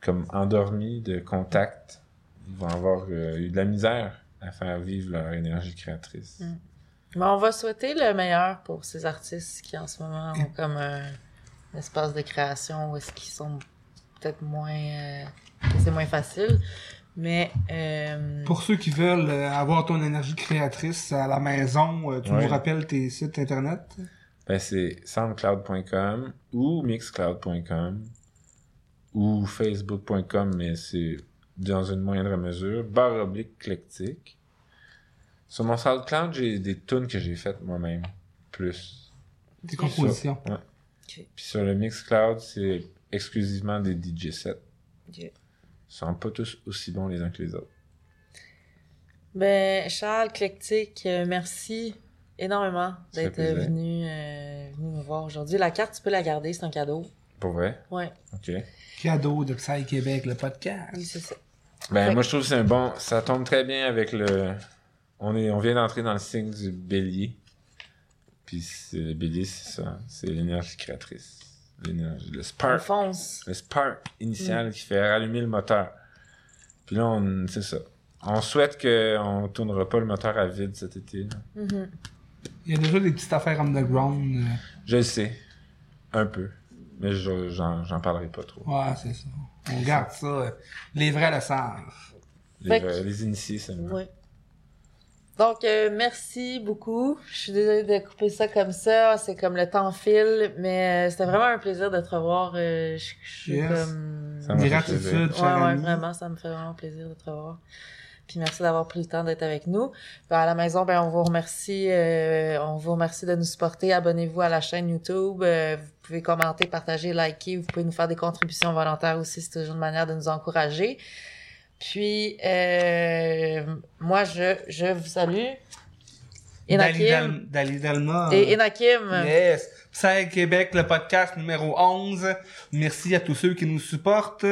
comme endormis de contact, ils vont avoir euh, eu de la misère à faire vivre leur énergie créatrice. Mm. Mais on va souhaiter le meilleur pour ces artistes qui en ce moment ont comme un, un espace de création où est-ce qu'ils sont peut-être moins euh, c'est moins facile. Mais euh, Pour ceux qui veulent euh, avoir ton énergie créatrice à la maison, euh, tu Ouais. nous rappelles tes sites internet? Ben, c'est soundcloud.com ou mixcloud.com ou facebook.com, mais c'est dans une moindre mesure, barre oblique eclectique. Sur mon SoundCloud, j'ai des tunes que j'ai faites moi-même, plus. Ok. compositions. Ouais. Puis sur le Mixcloud, c'est exclusivement des DJ sets. Ok. Ils sont pas tous aussi bons les uns que les autres. Ben, Charles Clectic, euh, merci énormément d'être euh, venu, euh, venu nous voir aujourd'hui. La carte, tu peux la garder, c'est un cadeau. Pour vrai? Ouais, OK. Cadeau de Psy Québec, le podcast. oui, c'est ça. Ben, Fait- moi, je trouve que c'est un bon... Ça tombe très bien avec le... On, est... on vient d'entrer dans le signe du bélier. Puis c'est- le bélier, c'est ça. C'est l'énergie créatrice. L'énergie... Le spark. Le spark initial qui fait rallumer le moteur. Puis là, on... c'est ça. On souhaite qu'on tournera pas le moteur à vide cet été. Mhm. Il y a déjà des petites affaires underground. euh, Je le sais. Un peu. Mais je- j'en j'en parlerai pas trop. Ouais, c'est ça. On garde ça. Les vrais le savent. Les, Fait que- vrais- les initiés seulement. Oui. Donc, euh, merci beaucoup. Je suis désolée de couper ça comme ça. C'est comme le temps file, mais euh, c'était vraiment un plaisir de te revoir. Euh, je je suis Yes. comme... Ça m'a fait plaisir. Ouais, ouais, vraiment, ça me fait vraiment plaisir de te revoir. Puis merci d'avoir pris le temps d'être avec nous. Puis à la maison, ben on vous remercie, euh, on vous remercie de nous supporter. Abonnez-vous à la chaîne YouTube. Euh, vous pouvez commenter, partager, liker. Vous pouvez nous faire des contributions volontaires aussi. C'est toujours une manière de nous encourager. Puis euh, moi, je je vous salue. Dal- Dali Dalma. et Enakim. Yes. Psy Québec, le podcast numéro 11. Merci à tous ceux qui nous supportent.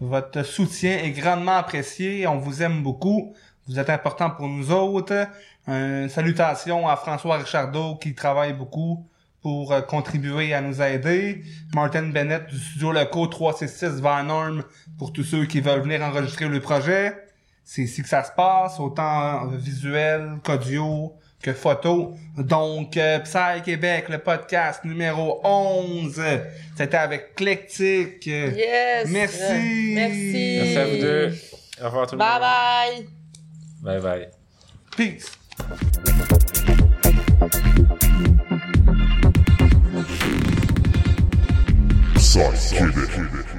Votre soutien est grandement apprécié. On vous aime beaucoup. Vous êtes important pour nous autres. Euh, salutations à François Richardot qui travaille beaucoup pour euh, contribuer à nous aider. Martin Bennett du studio Loco 366 Van Norm pour tous ceux qui veulent venir enregistrer le projet. C'est ici que ça se passe, autant euh, visuel qu'audio que photo. Donc, euh, Psy Québec, le podcast numéro 11. C'était avec Clectic. Yes. Merci. Merci. Merci à vous deux. Au revoir tout le Bye monde. bye. Bye bye. Peace. Psych Québec.